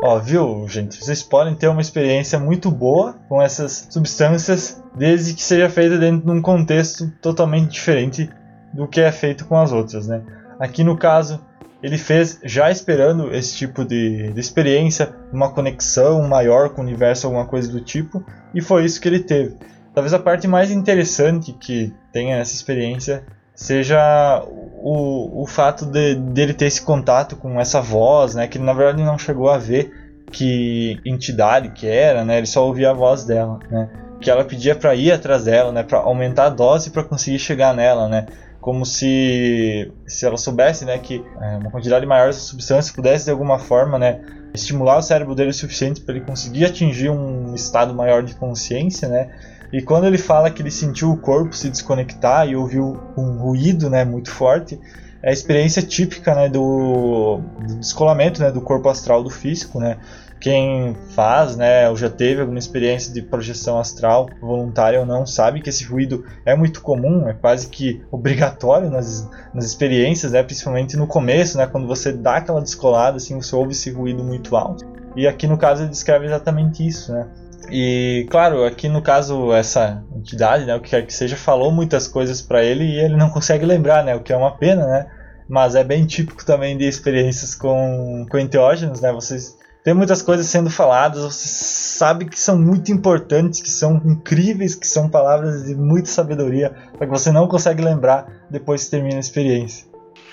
Ó, viu, gente? Vocês podem ter uma experiência muito boa com essas substâncias, desde que seja feita dentro de um contexto totalmente diferente do que é feito com as outras, né? Aqui no caso, ele fez já esperando esse tipo de, de experiência, uma conexão maior com o universo, alguma coisa do tipo, e foi isso que ele teve. Talvez a parte mais interessante que tenha essa experiência seja o, o fato de dele ter esse contato com essa voz, né, que na verdade não chegou a ver que entidade que era, né, ele só ouvia a voz dela, né, que ela pedia para ir atrás dela, né, para aumentar a dose para conseguir chegar nela, né, como se se ela soubesse, né, que é, uma quantidade maior dessa substância pudesse de alguma forma, né, estimular o cérebro dele o suficiente para ele conseguir atingir um estado maior de consciência, né, e quando ele fala que ele sentiu o corpo se desconectar e ouviu um ruído né, muito forte, é a experiência típica né, do, do descolamento né, do corpo astral do físico. Né? Quem faz, né, ou já teve alguma experiência de projeção astral, voluntária ou não, sabe que esse ruído é muito comum, é quase que obrigatório nas, nas experiências, né, principalmente no começo, né, quando você dá aquela descolada, assim, você ouve esse ruído muito alto. E aqui no caso ele descreve exatamente isso, né? E, claro, aqui no caso, essa entidade, né, o que quer que seja, falou muitas coisas para ele e ele não consegue lembrar, né, o que é uma pena, né? Mas é bem típico também de experiências com, com enteógenos, né? Vocês tem muitas coisas sendo faladas, você sabe que são muito importantes, que são incríveis, que são palavras de muita sabedoria, só que você não consegue lembrar depois que termina a experiência.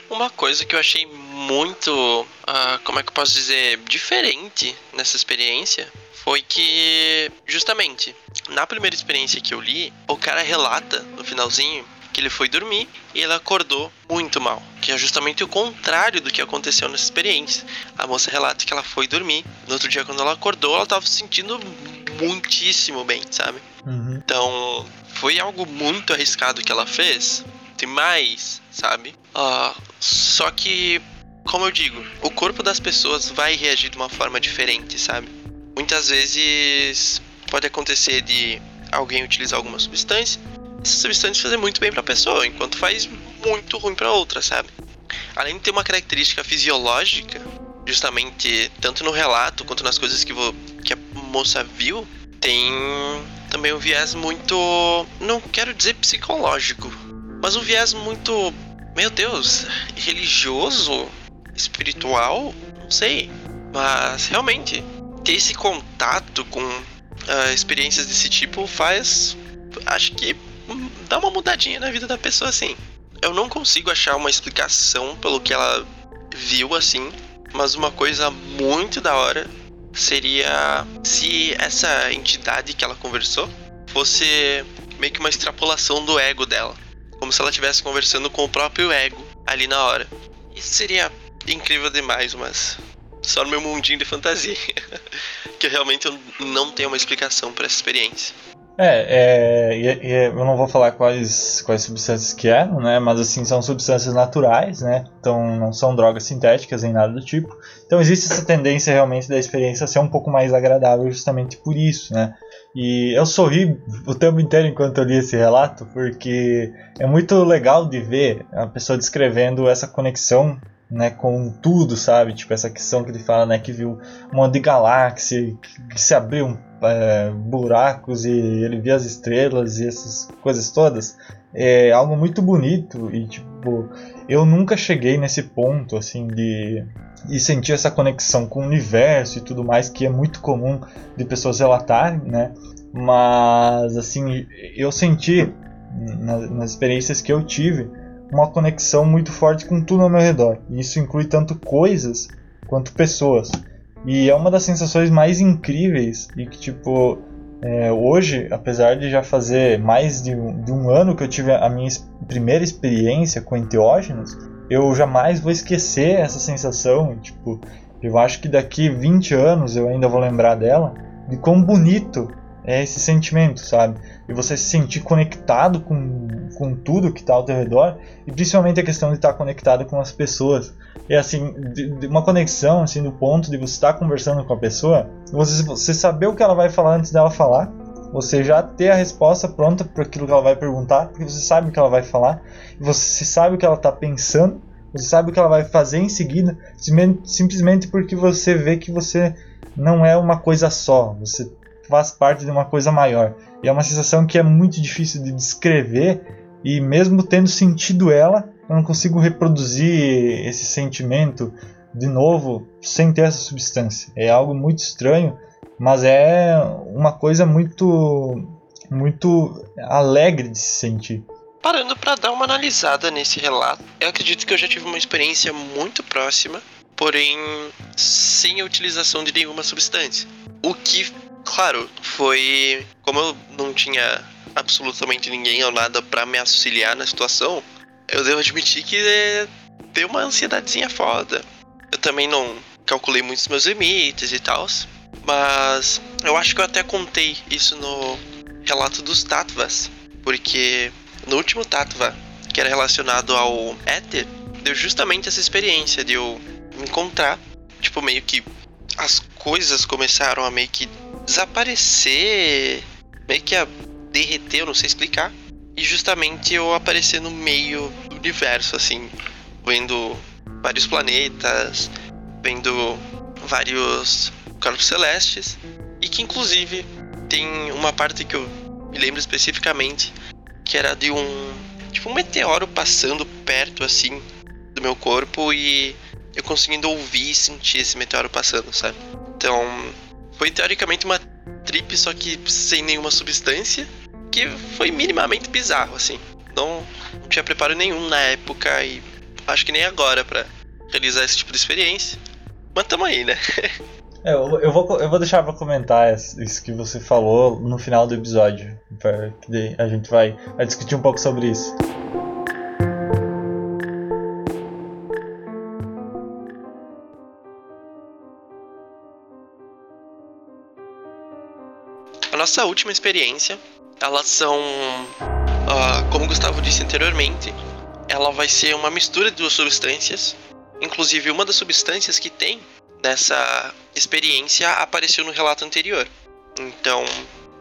Uma coisa que eu achei muito, uh, como é que eu posso dizer, diferente nessa experiência foi que, justamente, na primeira experiência que eu li, o cara relata no finalzinho que ele foi dormir e ele acordou muito mal, que é justamente o contrário do que aconteceu nessa experiência. A moça relata que ela foi dormir, no outro dia quando ela acordou, ela estava se sentindo muitíssimo bem, sabe? Uhum. Então, foi algo muito arriscado que ela fez, demais, sabe? Uh, só que, como eu digo, o corpo das pessoas vai reagir de uma forma diferente, sabe? Muitas vezes pode acontecer de alguém utilizar alguma substância, essa substância fazer muito bem para a pessoa, enquanto faz muito ruim para outra, sabe? Além de ter uma característica fisiológica, justamente tanto no relato quanto nas coisas que, que a moça viu, tem também um viés muito, não quero dizer psicológico, mas um viés muito, meu Deus, religioso, espiritual, não sei, mas realmente ter esse contato com uh, experiências desse tipo faz. Acho que dá uma mudadinha na vida da pessoa assim. Eu não consigo achar uma explicação pelo que ela viu assim, mas uma coisa muito da hora seria se essa entidade que ela conversou fosse meio que uma extrapolação do ego dela. Como se ela estivesse conversando com o próprio ego ali na hora. Isso seria incrível demais, mas só no meu mundinho de fantasia. que realmente eu não tenho uma explicação para essa experiência. É, é, e, e, eu não vou falar quais, quais substâncias que eram, né? Mas assim, são substâncias naturais, né? Então não são drogas sintéticas nem nada do tipo. Então existe essa tendência realmente da experiência ser um pouco mais agradável justamente por isso, né? E eu sorri o tempo inteiro enquanto eu li esse relato, porque é muito legal de ver a pessoa descrevendo essa conexão né, com tudo, sabe? Tipo, essa questão que ele fala, né, que viu um monte de galáxia, que, se abriam é, buracos e ele via as estrelas e essas coisas todas. É algo muito bonito e, tipo, eu nunca cheguei nesse ponto, assim, de, de sentir essa conexão com o universo e tudo mais, que é muito comum de pessoas relatarem, né? Mas, assim, eu senti nas, nas experiências que eu tive uma conexão muito forte com tudo ao meu redor. E isso inclui tanto coisas quanto pessoas. E é uma das sensações mais incríveis e que, tipo, é, hoje, apesar de já fazer mais de um, de um, ano que eu tive a minha primeira experiência com enteógenos, eu jamais vou esquecer essa sensação. Tipo, eu acho que daqui 20 anos eu ainda vou lembrar dela, de quão bonito é esse sentimento, sabe? E você se sentir conectado com, com tudo que está ao teu redor, e principalmente a questão de estar conectado com as pessoas. É assim, de, de uma conexão, assim, do ponto de você estar conversando com a pessoa, você, você saber o que ela vai falar antes dela falar, você já ter a resposta pronta para aquilo que ela vai perguntar, porque você sabe o que ela vai falar, você sabe o que ela está pensando, você sabe o que ela vai fazer em seguida, simplesmente porque você vê que você não é uma coisa só, você faz parte de uma coisa maior. E é uma sensação que é muito difícil de descrever e mesmo tendo sentido ela, eu não consigo reproduzir esse sentimento de novo sem ter essa substância. É algo muito estranho, mas é uma coisa muito muito alegre de se sentir. Parando para dar uma analisada nesse relato, eu acredito que eu já tive uma experiência muito próxima, porém sem a utilização de nenhuma substância. O que, claro, foi como eu não tinha absolutamente ninguém ou nada para me auxiliar na situação, eu devo admitir que é, deu uma ansiedadezinha foda. Eu também não calculei muitos meus limites e tal, mas eu acho que eu até contei isso no relato dos Tattvas, porque no último Tattva, que era relacionado ao Éter, deu justamente essa experiência de eu encontrar, tipo, meio que as coisas começaram a meio que desaparecer, meio que a derreter, eu não sei explicar, e justamente eu aparecer no meio do universo, assim, vendo vários planetas, vendo vários corpos celestes, e que inclusive tem uma parte que eu me lembro especificamente que era de um tipo um meteoro passando perto assim do meu corpo e eu conseguindo ouvir e sentir esse meteoro passando, sabe? Então, foi teoricamente uma trip só que sem nenhuma substância, que foi minimamente bizarro assim. Não, não tinha preparo nenhum na época e acho que nem agora para realizar esse tipo de experiência. Mas tamo aí, né? É, eu, eu, vou, eu vou deixar pra comentar isso que você falou no final do episódio. Que a gente vai, vai discutir um pouco sobre isso. Nossa última experiência, elas são, uh, como o Gustavo disse anteriormente, ela vai ser uma mistura de duas substâncias. Inclusive, uma das substâncias que tem dessa experiência apareceu no relato anterior. Então,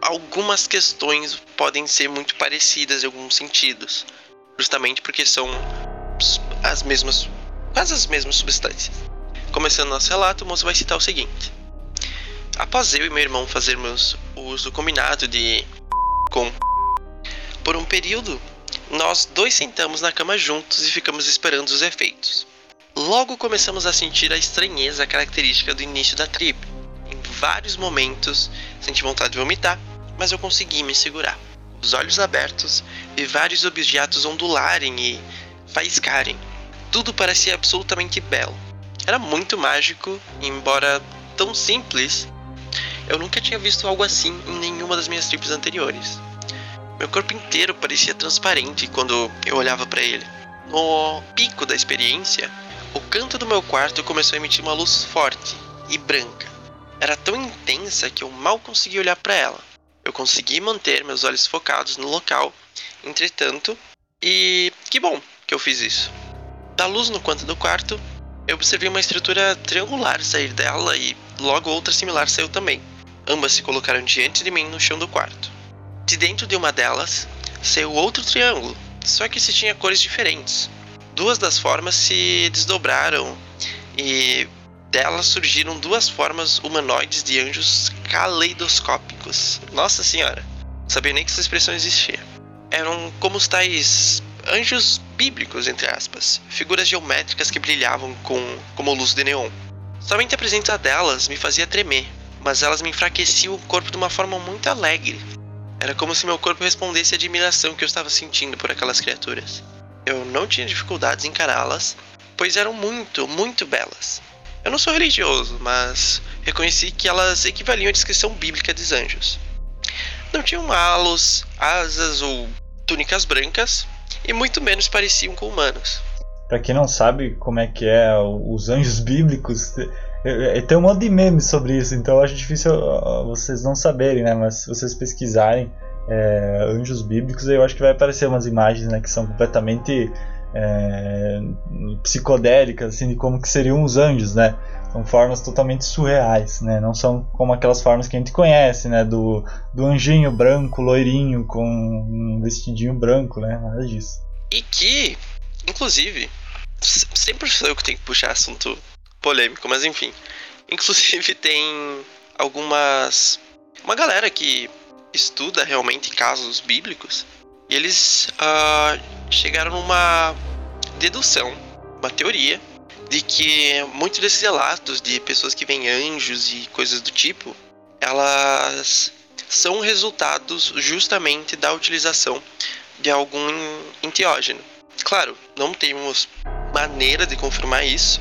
algumas questões podem ser muito parecidas em alguns sentidos, justamente porque são as mesmas, quase as mesmas substâncias. Começando nosso relato, o moço vai citar o seguinte: Após eu e meu irmão fazermos uso combinado de com por um período, nós dois sentamos na cama juntos e ficamos esperando os efeitos. Logo começamos a sentir a estranheza característica do início da trip. Em vários momentos senti vontade de vomitar, mas eu consegui me segurar. Os olhos abertos, vi vários objetos ondularem e faiscarem. Tudo parecia absolutamente belo. Era muito mágico, embora tão simples. Eu nunca tinha visto algo assim em nenhuma das minhas trips anteriores. Meu corpo inteiro parecia transparente quando eu olhava para ele. No pico da experiência, o canto do meu quarto começou a emitir uma luz forte e branca. Era tão intensa que eu mal conseguia olhar para ela. Eu consegui manter meus olhos focados no local, entretanto, e que bom que eu fiz isso. Da luz no canto do quarto, eu observei uma estrutura triangular sair dela e logo outra similar saiu também. Ambas se colocaram diante de mim no chão do quarto. De dentro de uma delas saiu outro triângulo, só que se tinha cores diferentes duas das formas se desdobraram e delas surgiram duas formas humanoides de anjos caleidoscópicos. Nossa senhora, sabia nem que essa expressão existia. Eram como os tais anjos bíblicos, entre aspas, figuras geométricas que brilhavam com como luz de neon. Somente a presença delas me fazia tremer, mas elas me enfraqueciam o corpo de uma forma muito alegre. Era como se meu corpo respondesse à admiração que eu estava sentindo por aquelas criaturas. Eu não tinha dificuldades em encará-las, pois eram muito, muito belas. Eu não sou religioso, mas reconheci que elas equivaliam à descrição bíblica dos anjos. Não tinham halos, asas ou túnicas brancas, e muito menos pareciam com humanos. Para quem não sabe como é que é os anjos bíblicos, tem um monte de memes sobre isso, então acho difícil vocês não saberem, né? Mas se vocês pesquisarem, é, anjos bíblicos, eu acho que vai aparecer umas imagens né, que são completamente é, psicodélicas, assim, de como que seriam os anjos, né? São formas totalmente surreais, né? Não são como aquelas formas que a gente conhece, né? Do, do anjinho branco, loirinho, com um vestidinho branco, né? Nada disso. E que, inclusive, sempre sou eu que tenho que puxar assunto polêmico, mas enfim. Inclusive tem algumas. Uma galera que estuda realmente casos bíblicos. E eles uh, chegaram numa dedução, uma teoria, de que muitos desses relatos de pessoas que veem anjos e coisas do tipo, elas são resultados justamente da utilização de algum enteógeno. Claro, não temos maneira de confirmar isso,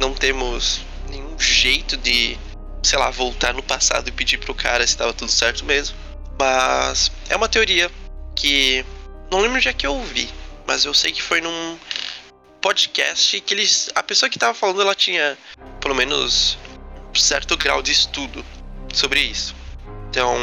não temos nenhum jeito de, sei lá, voltar no passado e pedir pro cara se estava tudo certo mesmo. Mas é uma teoria que não lembro onde é que eu ouvi, mas eu sei que foi num podcast que eles a pessoa que estava falando ela tinha pelo menos um certo grau de estudo sobre isso. Então,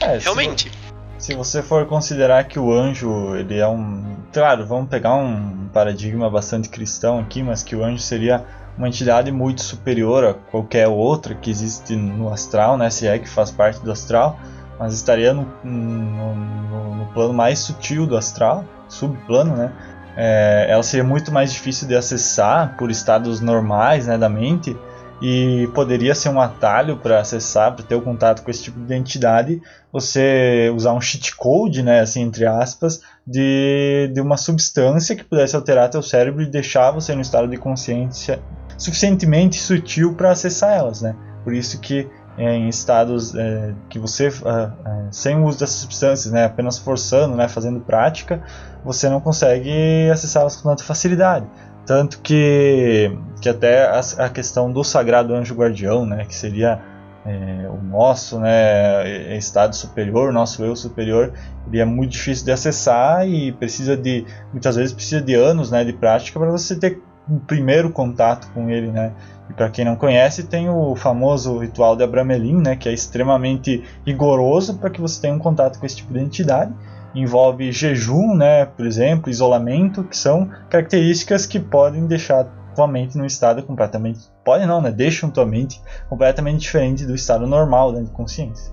é, realmente. Se, se você for considerar que o anjo, ele é um, claro, vamos pegar um paradigma bastante cristão aqui, mas que o anjo seria uma entidade muito superior a qualquer outra que existe no astral, né? Se é que faz parte do astral, mas estaria no, no, no, no plano mais sutil do astral, subplano, né? É, ela seria muito mais difícil de acessar por estados normais né, da mente e poderia ser um atalho para acessar, para ter o contato com esse tipo de identidade, você usar um cheat code, né, assim entre aspas, de, de uma substância que pudesse alterar teu cérebro e deixar você no estado de consciência suficientemente sutil para acessar elas, né? Por isso que é, em estados é, que você, é, sem o uso dessas substâncias, né, apenas forçando, né, fazendo prática, você não consegue acessá-las com tanta facilidade. Tanto que, que até a, a questão do sagrado anjo guardião, né, que seria é, o nosso né, estado superior, nosso eu superior, ele é muito difícil de acessar e precisa de, muitas vezes precisa de anos né, de prática para você ter um primeiro contato com ele, né? E para quem não conhece, tem o famoso ritual de Abramelin, né, que é extremamente rigoroso para que você tenha um contato com esse tipo de entidade. Envolve jejum, né, por exemplo, isolamento, que são características que podem deixar tua mente num estado completamente, podem não, né, deixam tua mente completamente diferente do estado normal né, de consciência.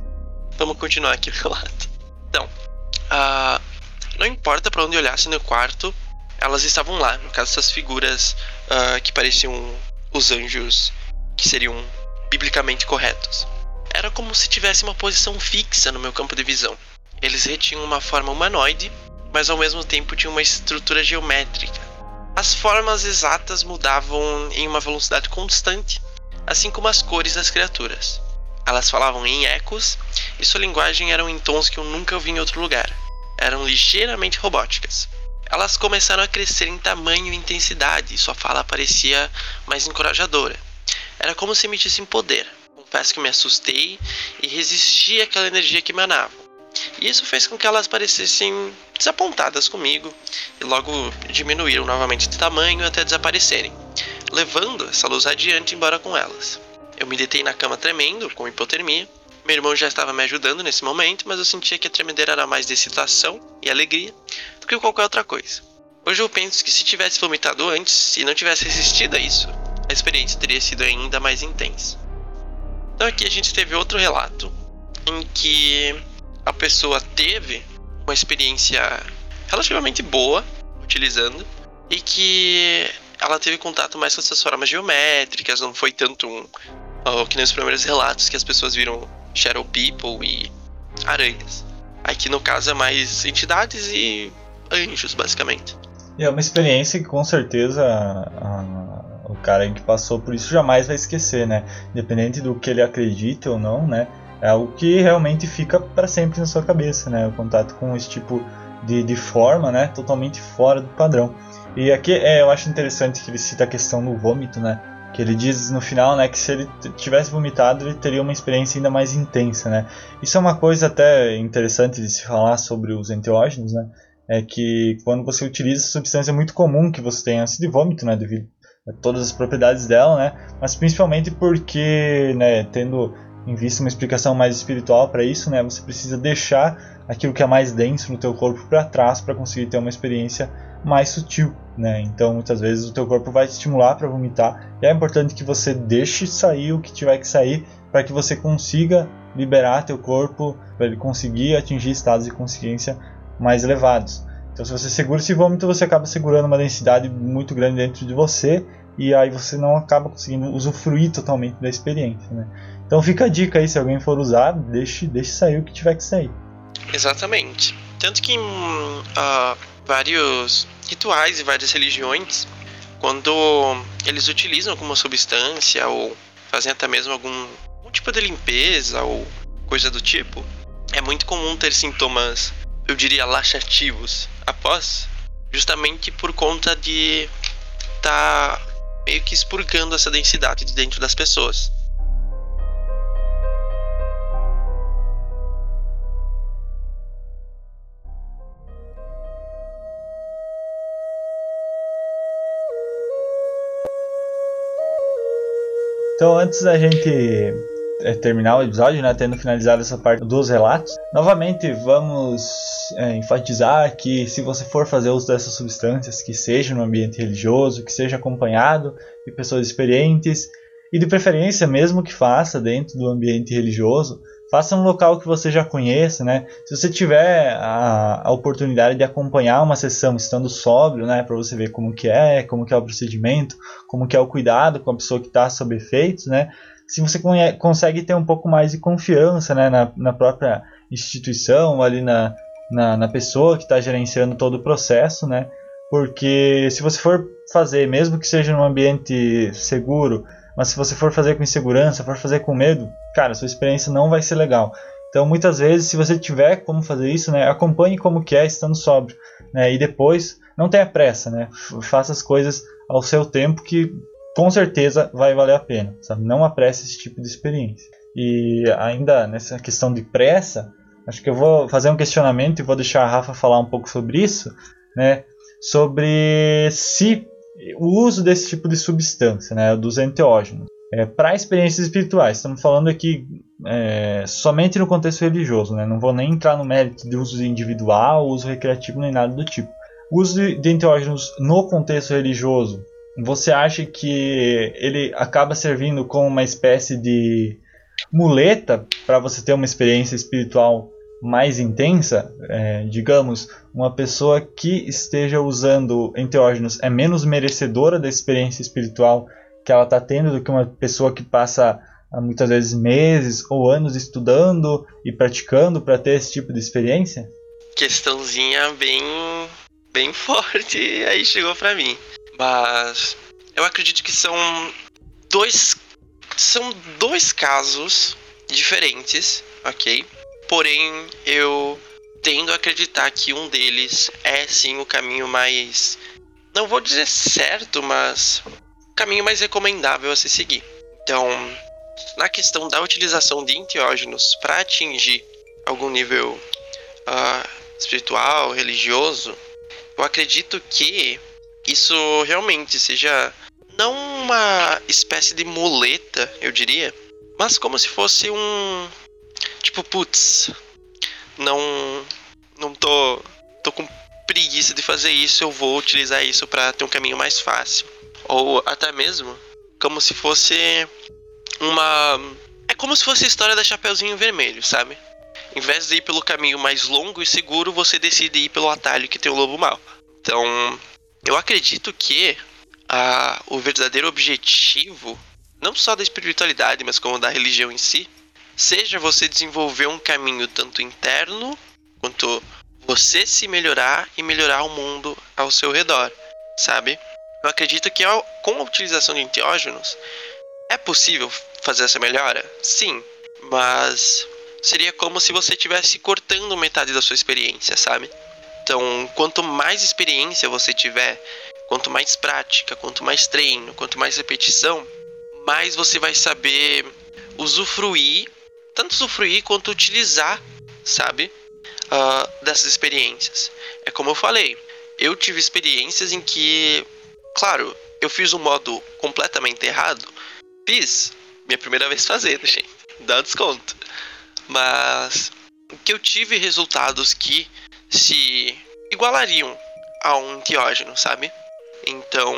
Vamos continuar aqui o relato. Então, uh, não importa para onde olhasse no quarto, elas estavam lá, no caso essas figuras uh, que pareciam os anjos que seriam biblicamente corretos. Era como se tivesse uma posição fixa no meu campo de visão. Eles retinham uma forma humanoide, mas ao mesmo tempo tinham uma estrutura geométrica. As formas exatas mudavam em uma velocidade constante, assim como as cores das criaturas. Elas falavam em ecos e sua linguagem eram em tons que eu nunca ouvi em outro lugar. Eram ligeiramente robóticas. Elas começaram a crescer em tamanho e intensidade, e sua fala parecia mais encorajadora. Era como se emitissem poder. Confesso que me assustei e resisti àquela energia que emanavam. E isso fez com que elas parecessem desapontadas comigo e logo diminuíram novamente de tamanho até desaparecerem, levando essa luz adiante embora com elas. Eu me deitei na cama tremendo, com hipotermia. Meu irmão já estava me ajudando nesse momento, mas eu sentia que a tremedeira era mais de excitação e alegria do que qualquer outra coisa. Hoje eu penso que se tivesse vomitado antes e não tivesse resistido a isso, a experiência teria sido ainda mais intensa. Então aqui a gente teve outro relato em que a pessoa teve uma experiência relativamente boa utilizando e que ela teve contato mais com essas formas geométricas, não foi tanto um, oh, que nem os primeiros relatos que as pessoas viram Shadow People e aranhas. Aqui no caso é mais entidades e anjos, basicamente. E é uma experiência que com certeza a, a, o cara que passou por isso jamais vai esquecer, né? Independente do que ele acredite ou não, né? É algo que realmente fica para sempre na sua cabeça, né? O contato com esse tipo de, de forma, né? Totalmente fora do padrão. E aqui é, eu acho interessante que ele cita a questão do vômito, né? Que ele diz no final, né, que se ele tivesse vomitado, ele teria uma experiência ainda mais intensa, né? Isso é uma coisa até interessante de se falar sobre os enteógenos, né? é que quando você utiliza essa substância é muito comum que você tenha ânsia de vômito, né, devido a todas as propriedades dela, né, mas principalmente porque, né, tendo em vista uma explicação mais espiritual para isso, né, você precisa deixar aquilo que é mais denso no teu corpo para trás para conseguir ter uma experiência mais sutil, né? Então, muitas vezes o teu corpo vai te estimular para vomitar, e é importante que você deixe sair o que tiver que sair para que você consiga liberar teu corpo, para ele conseguir atingir estados de consciência mais elevados. Então, se você segura esse vômito, você acaba segurando uma densidade muito grande dentro de você e aí você não acaba conseguindo usufruir totalmente da experiência, né? Então fica a dica aí, se alguém for usar, deixe, deixe sair o que tiver que sair. Exatamente. Tanto que em uh, vários rituais e várias religiões, quando eles utilizam alguma substância ou fazem até mesmo algum, algum tipo de limpeza ou coisa do tipo, é muito comum ter sintomas, eu diria, laxativos após, justamente por conta de estar tá meio que expurgando essa densidade de dentro das pessoas. Então, antes da gente é, terminar o episódio, né, tendo finalizado essa parte dos relatos, novamente vamos é, enfatizar que se você for fazer uso dessas substâncias, que seja no ambiente religioso, que seja acompanhado de pessoas experientes e de preferência mesmo que faça dentro do ambiente religioso, faça um local que você já conheça, né? Se você tiver a, a oportunidade de acompanhar uma sessão estando sóbrio, né, para você ver como que é, como que é o procedimento, como que é o cuidado com a pessoa que está sob efeitos, né? Se você consegue ter um pouco mais de confiança, né, na, na própria instituição, ali na, na, na pessoa que está gerenciando todo o processo, né? Porque se você for fazer, mesmo que seja num ambiente seguro, mas se você for fazer com insegurança, for fazer com medo, cara, sua experiência não vai ser legal. Então, muitas vezes, se você tiver como fazer isso, né, acompanhe como que é estando sóbrio, né, e depois não tenha pressa, né, faça as coisas ao seu tempo que com certeza vai valer a pena, sabe? Não apresse esse tipo de experiência. E ainda nessa questão de pressa, acho que eu vou fazer um questionamento e vou deixar a Rafa falar um pouco sobre isso, né? Sobre se o uso desse tipo de substância, né, dos enteógenos, é, para experiências espirituais. Estamos falando aqui é, somente no contexto religioso, né? não vou nem entrar no mérito de uso individual, uso recreativo, nem nada do tipo. O uso de enteógenos no contexto religioso, você acha que ele acaba servindo como uma espécie de muleta para você ter uma experiência espiritual mais intensa, é, digamos, uma pessoa que esteja usando enteógenos é menos merecedora da experiência espiritual que ela está tendo do que uma pessoa que passa ah, muitas vezes meses ou anos estudando e praticando para ter esse tipo de experiência? Questãozinha bem bem forte aí chegou para mim. Mas eu acredito que são dois são dois casos diferentes, OK? Porém, eu tendo a acreditar que um deles é sim o caminho mais. Não vou dizer certo, mas. O caminho mais recomendável a se seguir. Então, na questão da utilização de enteógenos para atingir algum nível uh, espiritual, religioso, eu acredito que isso realmente seja não uma espécie de muleta, eu diria, mas como se fosse um Tipo, putz, não. Não tô. tô com preguiça de fazer isso, eu vou utilizar isso para ter um caminho mais fácil. Ou até mesmo como se fosse uma. É como se fosse a história da Chapeuzinho Vermelho, sabe? Em vez de ir pelo caminho mais longo e seguro, você decide ir pelo atalho que tem o lobo mal. Então, eu acredito que a, o verdadeiro objetivo, não só da espiritualidade, mas como da religião em si, seja você desenvolver um caminho tanto interno quanto você se melhorar e melhorar o mundo ao seu redor, sabe? Eu acredito que com a utilização de enteógenos é possível fazer essa melhora? Sim, mas seria como se você estivesse cortando metade da sua experiência, sabe? Então, quanto mais experiência você tiver, quanto mais prática, quanto mais treino, quanto mais repetição, mais você vai saber usufruir tanto usufruir quanto utilizar, sabe? Uh, dessas experiências. É como eu falei, eu tive experiências em que, claro, eu fiz um modo completamente errado. Fiz, minha primeira vez fazendo, gente. Dá desconto. Mas que eu tive resultados que se igualariam a um enteógeno, sabe? Então,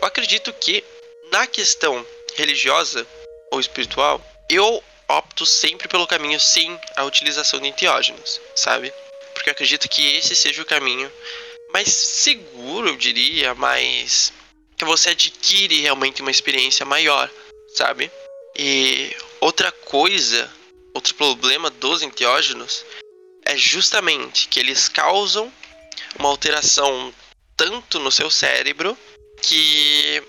eu acredito que na questão religiosa ou espiritual, eu opto sempre pelo caminho sim a utilização de enteógenos, sabe? Porque acredito que esse seja o caminho mais seguro, eu diria, mais que você adquire realmente uma experiência maior, sabe? E outra coisa, outro problema dos enteógenos é justamente que eles causam uma alteração tanto no seu cérebro que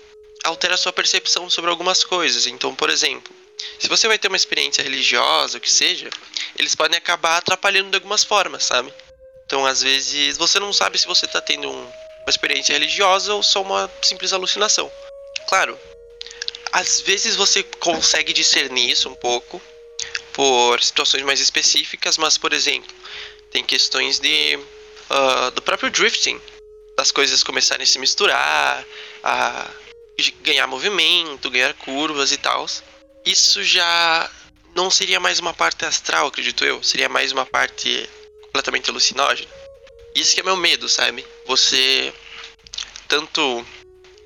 altera a sua percepção sobre algumas coisas. Então, por exemplo, se você vai ter uma experiência religiosa, o que seja, eles podem acabar atrapalhando de algumas formas, sabe? Então, às vezes, você não sabe se você está tendo um, uma experiência religiosa ou só uma simples alucinação. Claro, às vezes você consegue discernir isso um pouco por situações mais específicas, mas, por exemplo, tem questões de uh, do próprio drifting, das coisas começarem a se misturar, a ganhar movimento, ganhar curvas e tal. Isso já não seria mais uma parte astral, acredito eu. Seria mais uma parte completamente alucinógena. Isso que é meu medo, sabe? Você tanto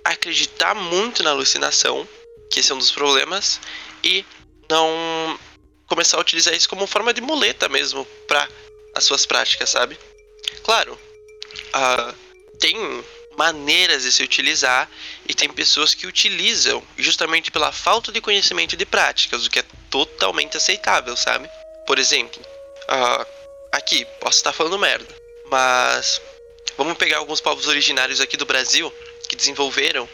acreditar muito na alucinação, que esse é um dos problemas, e não começar a utilizar isso como forma de muleta mesmo para as suas práticas, sabe? Claro, uh, tem maneiras de se utilizar e tem pessoas que utilizam justamente pela falta de conhecimento de práticas, o que é totalmente aceitável, sabe? Por exemplo, uh, aqui, posso estar falando merda, mas vamos pegar alguns povos originários aqui do Brasil que desenvolveram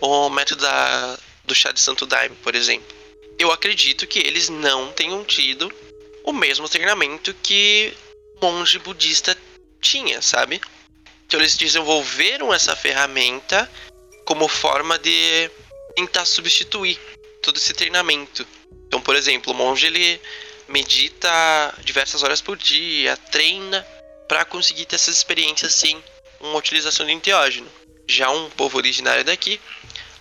o método da, do chá de Santo Daime, por exemplo. Eu acredito que eles não tenham tido o mesmo treinamento que monge budista tinha, sabe? Então eles desenvolveram essa ferramenta como forma de tentar substituir todo esse treinamento. Então, por exemplo, o monge ele medita diversas horas por dia, treina para conseguir ter essas experiências sem uma utilização de enteógeno. Já um povo originário daqui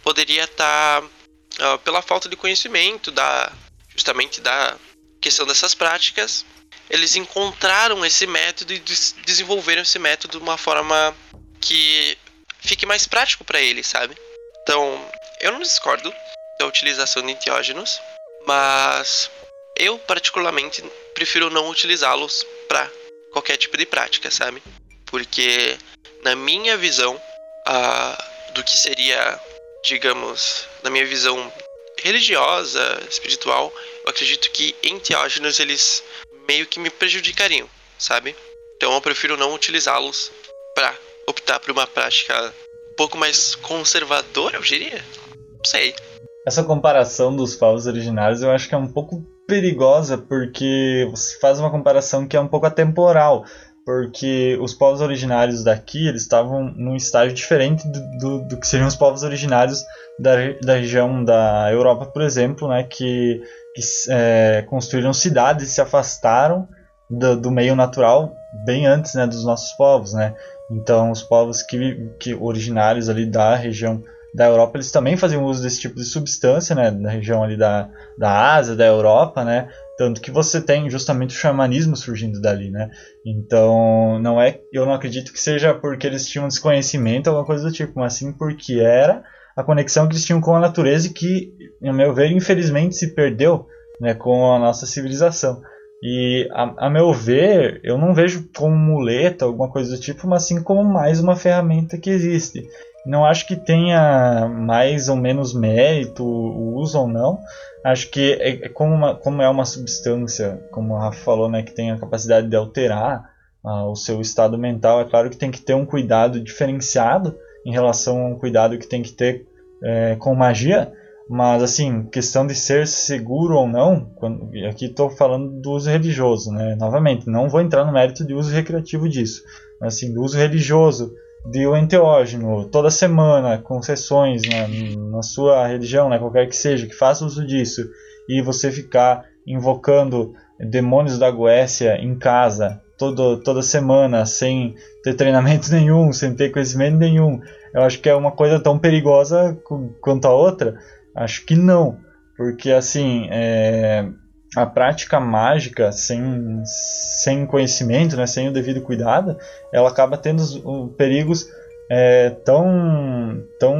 poderia estar tá, uh, pela falta de conhecimento da justamente da questão dessas práticas eles encontraram esse método e des desenvolveram esse método de uma forma que fique mais prático para eles, sabe? Então, eu não discordo da utilização de enteógenos, mas eu particularmente prefiro não utilizá-los para qualquer tipo de prática, sabe? Porque na minha visão uh, do que seria, digamos, na minha visão religiosa, espiritual, eu acredito que enteógenos eles meio que me prejudicariam, sabe? Então eu prefiro não utilizá-los para optar por uma prática um pouco mais conservadora, eu diria. Não sei. Essa comparação dos povos originários eu acho que é um pouco perigosa porque você faz uma comparação que é um pouco atemporal, porque os povos originários daqui eles estavam num estágio diferente do, do, do que seriam os povos originários da, da região da Europa, por exemplo, né, que que é, construíram cidades e se afastaram do, do, meio natural bem antes né, dos nossos povos, né? Então os povos que, que originários ali da região da Europa eles também faziam uso desse tipo de substância, né? Na região ali da, da Ásia, da Europa, né? Tanto que você tem justamente o xamanismo surgindo dali, né? Então não é, eu não acredito que seja porque eles tinham desconhecimento alguma coisa do tipo, mas sim porque era a conexão que eles tinham com a natureza e que, a meu ver, infelizmente se perdeu né, com a nossa civilização. E, a, a, meu ver, eu não vejo como muleta, alguma coisa do tipo, mas sim como mais uma ferramenta que existe. Não acho que tenha mais ou menos mérito o uso ou não. Acho que é, é como, uma, como é uma substância, como a Rafa falou, né, que tem a capacidade de alterar ah, o seu estado mental, é claro que tem que ter um cuidado diferenciado em relação a um cuidado que tem que ter é, com magia, mas assim, questão de ser seguro ou não, quando, aqui estou falando do uso religioso, né? Novamente, não vou entrar no mérito de uso recreativo disso, mas assim, do uso religioso de um enteógeno toda semana, com sessões na, na sua religião, né, qualquer que seja, que faça uso disso, e você ficar invocando demônios da Goécia em casa todo, toda semana sem ter treinamento nenhum, sem ter conhecimento nenhum, eu acho que é uma coisa tão perigosa quanto a outra. Acho que não, porque assim é, a prática mágica sem, sem conhecimento, né, sem o devido cuidado, ela acaba tendo os, os perigos é, tão, tão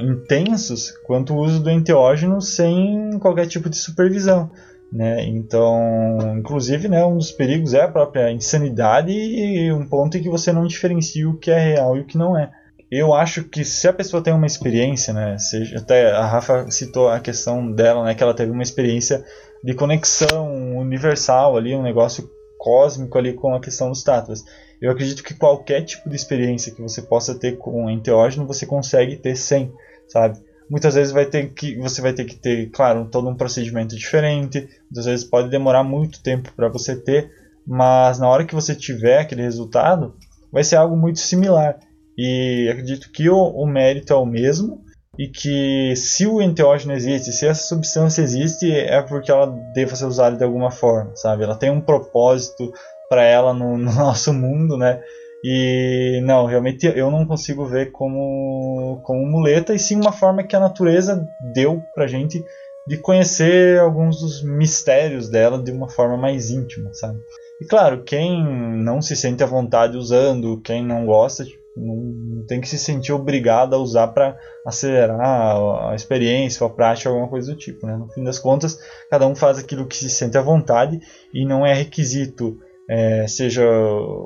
intensos quanto o uso do enteógeno sem qualquer tipo de supervisão. Né? Então, inclusive, né, um dos perigos é a própria insanidade e um ponto em que você não diferencia o que é real e o que não é. eu acho que se a pessoa tem uma experiência, né, seja, até a Rafa citou a questão dela, né, que ela teve uma experiência de conexão universal ali, um negócio cósmico ali com a questão dos tatras. Eu acredito que qualquer tipo de experiência que você possa ter com enteógeno, você consegue ter sem, sabe? Muitas vezes vai ter que você vai ter que ter, claro, todo um procedimento diferente. Muitas vezes pode demorar muito tempo para você ter, mas na hora que você tiver aquele resultado, vai ser algo muito similar. E acredito que o, o mérito é o mesmo e que se o enteógeno existe, se essa substância existe, é porque ela deva ser usada de alguma forma, sabe? Ela tem um propósito para ela no, no, nosso mundo, né? E não, realmente eu não consigo ver como, como muleta, e sim uma forma que a natureza deu pra gente de conhecer alguns dos mistérios dela de uma forma mais íntima, sabe? E claro, quem não se sente à vontade usando, quem não gosta, não tem que se sentir obrigado a usar para acelerar a experiência a prática, alguma coisa do tipo. Né? No fim das contas, cada um faz aquilo que se sente à vontade e não é requisito, é, seja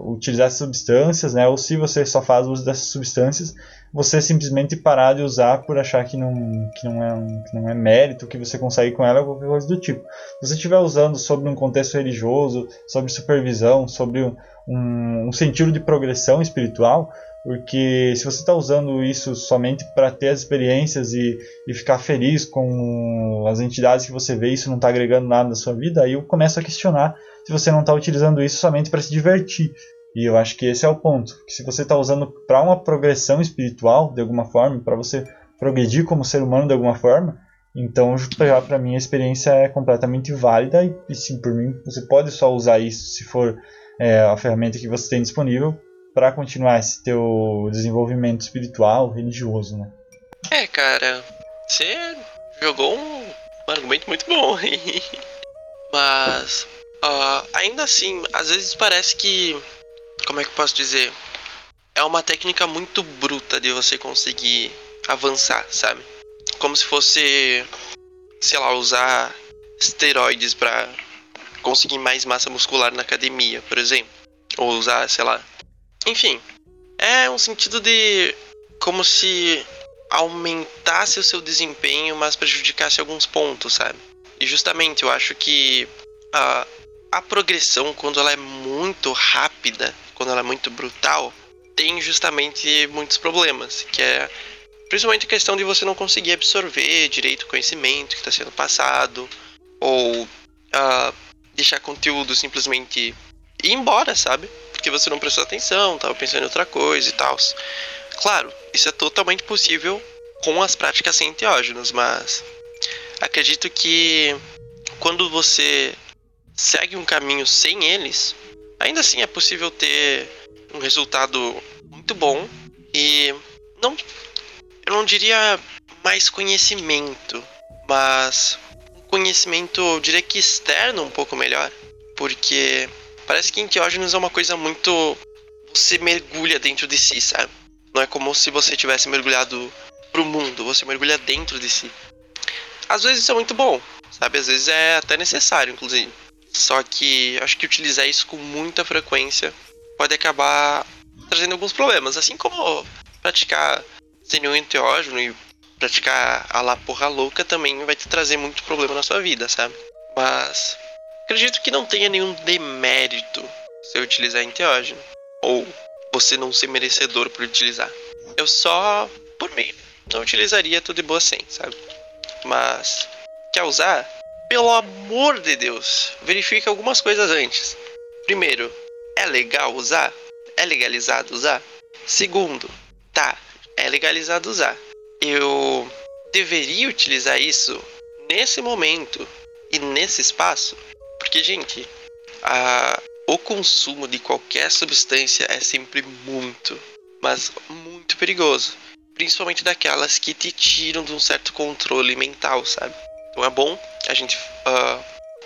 utilizar substâncias, né? ou se você só faz uso dessas substâncias, você simplesmente parar de usar por achar que não, que não, é, que não é mérito, que você consegue com ela, qualquer coisa do tipo. Se você estiver usando sobre um contexto religioso, sobre supervisão, sobre um, um sentido de progressão espiritual, porque se você está usando isso somente para ter as experiências e, e ficar feliz com as entidades que você vê, isso não está agregando nada na sua vida, aí eu começo a questionar se você não está utilizando isso somente para se divertir. E eu acho que esse é o ponto. Que se você está usando para uma progressão espiritual, de alguma forma, para você progredir como ser humano de alguma forma, então para mim a experiência é completamente válida e, e sim, por mim, você pode só usar isso se for é, a ferramenta que você tem disponível para continuar esse teu desenvolvimento espiritual, religioso, né? É, cara, você jogou um, argumento muito bom. Mas uh, ainda assim, às vezes parece que, como é que eu posso dizer, é uma técnica muito bruta de você conseguir avançar, sabe? Como se fosse, sei lá, usar esteroides para conseguir mais massa muscular na academia, por exemplo, ou usar, sei lá, enfim, é um sentido de como se aumentasse o seu desempenho, mas prejudicasse alguns pontos, sabe? E justamente eu acho que a, a progressão, quando ela é muito rápida, quando ela é muito brutal, tem justamente muitos problemas, que é principalmente a questão de você não conseguir absorver direito o conhecimento que está sendo passado, ou uh, deixar conteúdo simplesmente ir embora, sabe? Porque você não prestou atenção, tava pensando em outra coisa e tal. Claro, isso é totalmente possível com as práticas sem enteógenos, mas acredito que quando você segue um caminho sem eles, ainda assim é possível ter um resultado muito bom e não eu não diria mais conhecimento, mas um conhecimento, eu diria que externo um pouco melhor, porque Parece que enteógenos é uma coisa muito. Você mergulha dentro de si, sabe? Não é como se você tivesse mergulhado pro mundo, você mergulha dentro de si. Às vezes isso é muito bom, sabe? Às vezes é até necessário, inclusive. Só que acho que utilizar isso com muita frequência pode acabar trazendo alguns problemas. Assim como praticar sem nenhum enteógeno e praticar a lá porra louca também vai te trazer muito problema na sua vida, sabe? Mas Acredito que não tenha nenhum demérito se eu utilizar enteógeno. Ou você não ser merecedor por utilizar. Eu só, por mim, não utilizaria tudo de boa sem, sabe? Mas, quer usar? Pelo amor de Deus, verifique algumas coisas antes. Primeiro, é legal usar? É legalizado usar? Segundo, tá, é legalizado usar. Eu deveria utilizar isso nesse momento e nesse espaço? Porque, gente, a, o consumo de qualquer substância é sempre muito, mas muito perigoso. Principalmente daquelas que te tiram de um certo controle mental, sabe? Então é bom a gente uh,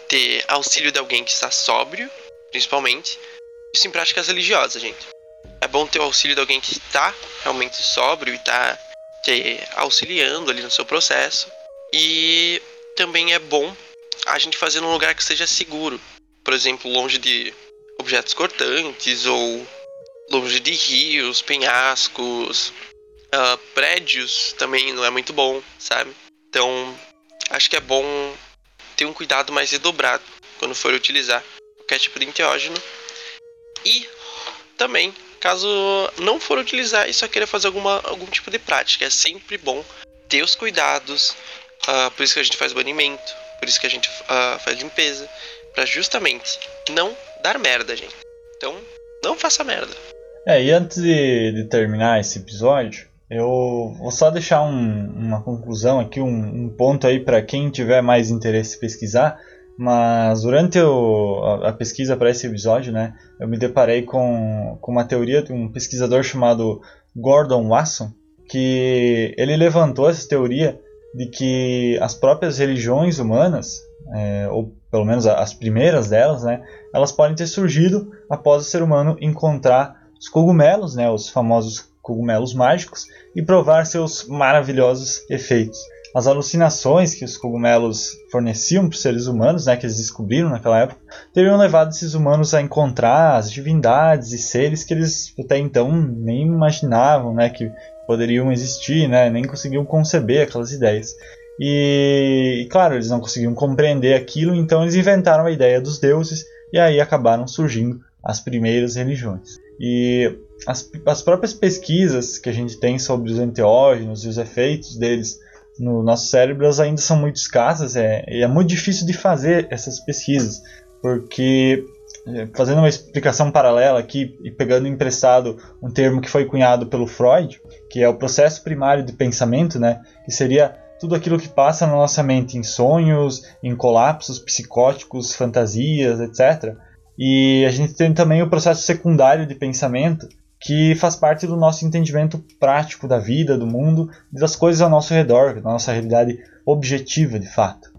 ter auxílio de alguém que está sóbrio, principalmente. Isso em práticas religiosas, gente. É bom ter o auxílio de alguém que está realmente sóbrio e está te auxiliando ali no seu processo. E também é bom a gente fazer num lugar que seja seguro. Por exemplo, longe de objetos cortantes ou longe de rios, penhascos, Uh, prédios também não é muito bom, sabe? Então, acho que é bom ter um cuidado mais redobrado quando for utilizar qualquer tipo de enteógeno. E também, caso não for utilizar e só queira fazer alguma, algum tipo de prática, é sempre bom ter os cuidados. Uh, por isso que a gente faz banimento, por isso que a gente uh, faz limpeza, para justamente não dar merda, gente. Então, não faça merda. É, e antes de, de terminar esse episódio, eu vou só deixar um, uma conclusão aqui, um, um ponto aí para quem tiver mais interesse em pesquisar. Mas durante o, a, a, pesquisa para esse episódio, né, eu me deparei com, com uma teoria de um pesquisador chamado Gordon Wasson, que ele levantou essa teoria de que as próprias religiões humanas, é, ou pelo menos as primeiras delas, né, elas podem ter surgido após o ser humano encontrar os cogumelos, né, os famosos cogumelos mágicos, e provar seus maravilhosos efeitos. As alucinações que os cogumelos forneciam para os seres humanos, né, que eles descobriram naquela época, teriam levado esses humanos a encontrar as divindades e seres que eles até então nem imaginavam né, que poderiam existir, né, nem conseguiam conceber aquelas ideias. E, claro, eles não conseguiam compreender aquilo, então eles inventaram a ideia dos deuses e aí acabaram surgindo as primeiras religiões. E as, as próprias pesquisas que a gente tem sobre os enteógenos e os efeitos deles no nosso cérebro ainda são muito escassas é, e é muito difícil de fazer essas pesquisas, porque fazendo uma explicação paralela aqui e pegando emprestado um termo que foi cunhado pelo Freud, que é o processo primário de pensamento, né, que seria tudo aquilo que passa na nossa mente em sonhos, em colapsos psicóticos, fantasias, etc. E a gente tem também o processo secundário de pensamento, que faz parte do nosso entendimento prático da vida, do mundo, das coisas ao nosso redor, da nossa realidade objetiva de fato.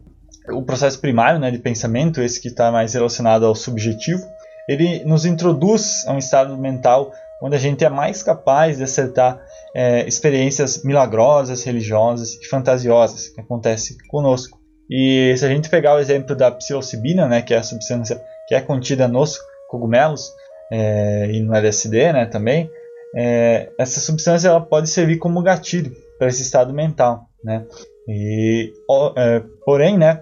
O processo primário né, de pensamento, esse que está mais relacionado ao subjetivo, ele nos introduz a um estado mental onde a gente é mais capaz de acertar é, experiências milagrosas, religiosas e fantasiosas que acontecem conosco. E se a gente pegar o exemplo da psilocibina, né, que é a substância que é contida nos cogumelos, é, e no LSD né, também, é, essa substância ela pode servir como gatilho para esse estado mental. Né? E, é, porém, né,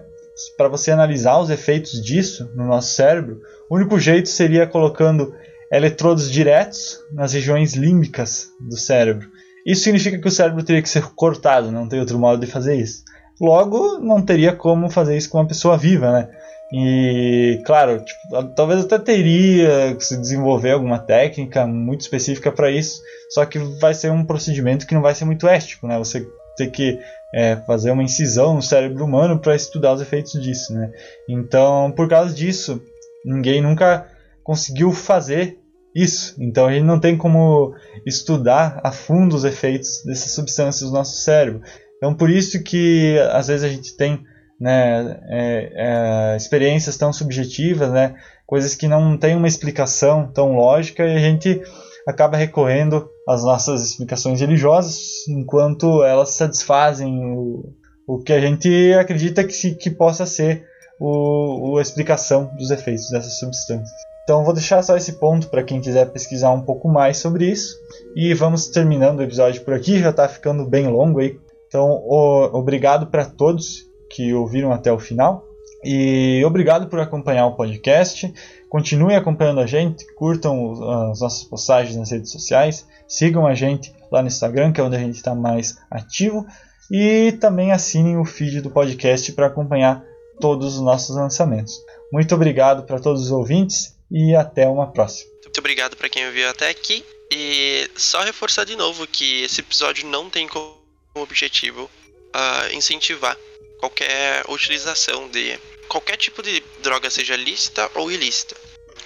para você analisar os efeitos disso no nosso cérebro, o único jeito seria colocando eletrodos diretos nas regiões límbicas do cérebro. Isso significa que o cérebro teria que ser cortado, não tem outro modo de fazer isso. Logo, não teria como fazer isso com uma pessoa viva, né? E, claro, tipo, talvez até teria que se desenvolver alguma técnica muito específica para isso, só que vai ser um procedimento que não vai ser muito ético, né? Você ter que é, fazer uma incisão no cérebro humano para estudar os efeitos disso, né? Então, por causa disso, ninguém nunca conseguiu fazer isso. Então, a gente não tem como estudar a fundo os efeitos dessas substâncias no nosso cérebro. Então, por isso que às vezes a gente tem né, é, é, experiências tão subjetivas, né, coisas que não têm uma explicação tão lógica e a gente acaba recorrendo às nossas explicações religiosas enquanto elas satisfazem o, o que a gente acredita que, se, que possa ser o, a explicação dos efeitos dessas substâncias. Então vou deixar só esse ponto para quem quiser pesquisar um pouco mais sobre isso. E vamos terminando o episódio por aqui, já está ficando bem longo aí. Então, o, obrigado para todos que ouviram até o final. E obrigado por acompanhar o podcast. Continue acompanhando a gente, curtam as nossas postagens nas redes sociais, sigam a gente lá no Instagram, que é onde a gente está mais ativo, e também assinem o feed do podcast para acompanhar todos os nossos lançamentos. Muito obrigado para todos os ouvintes e até uma próxima. Muito obrigado para quem ouviu até aqui. E só reforçar de novo que esse episódio não tem como objetivo uh, incentivar qualquer utilização de qualquer tipo de droga, seja lícita ou ilícita.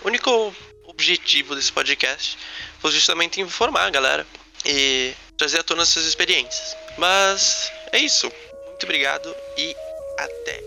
O único objetivo desse podcast foi justamente informar a galera e trazer à tona essas experiências. Mas é isso. Muito obrigado e até.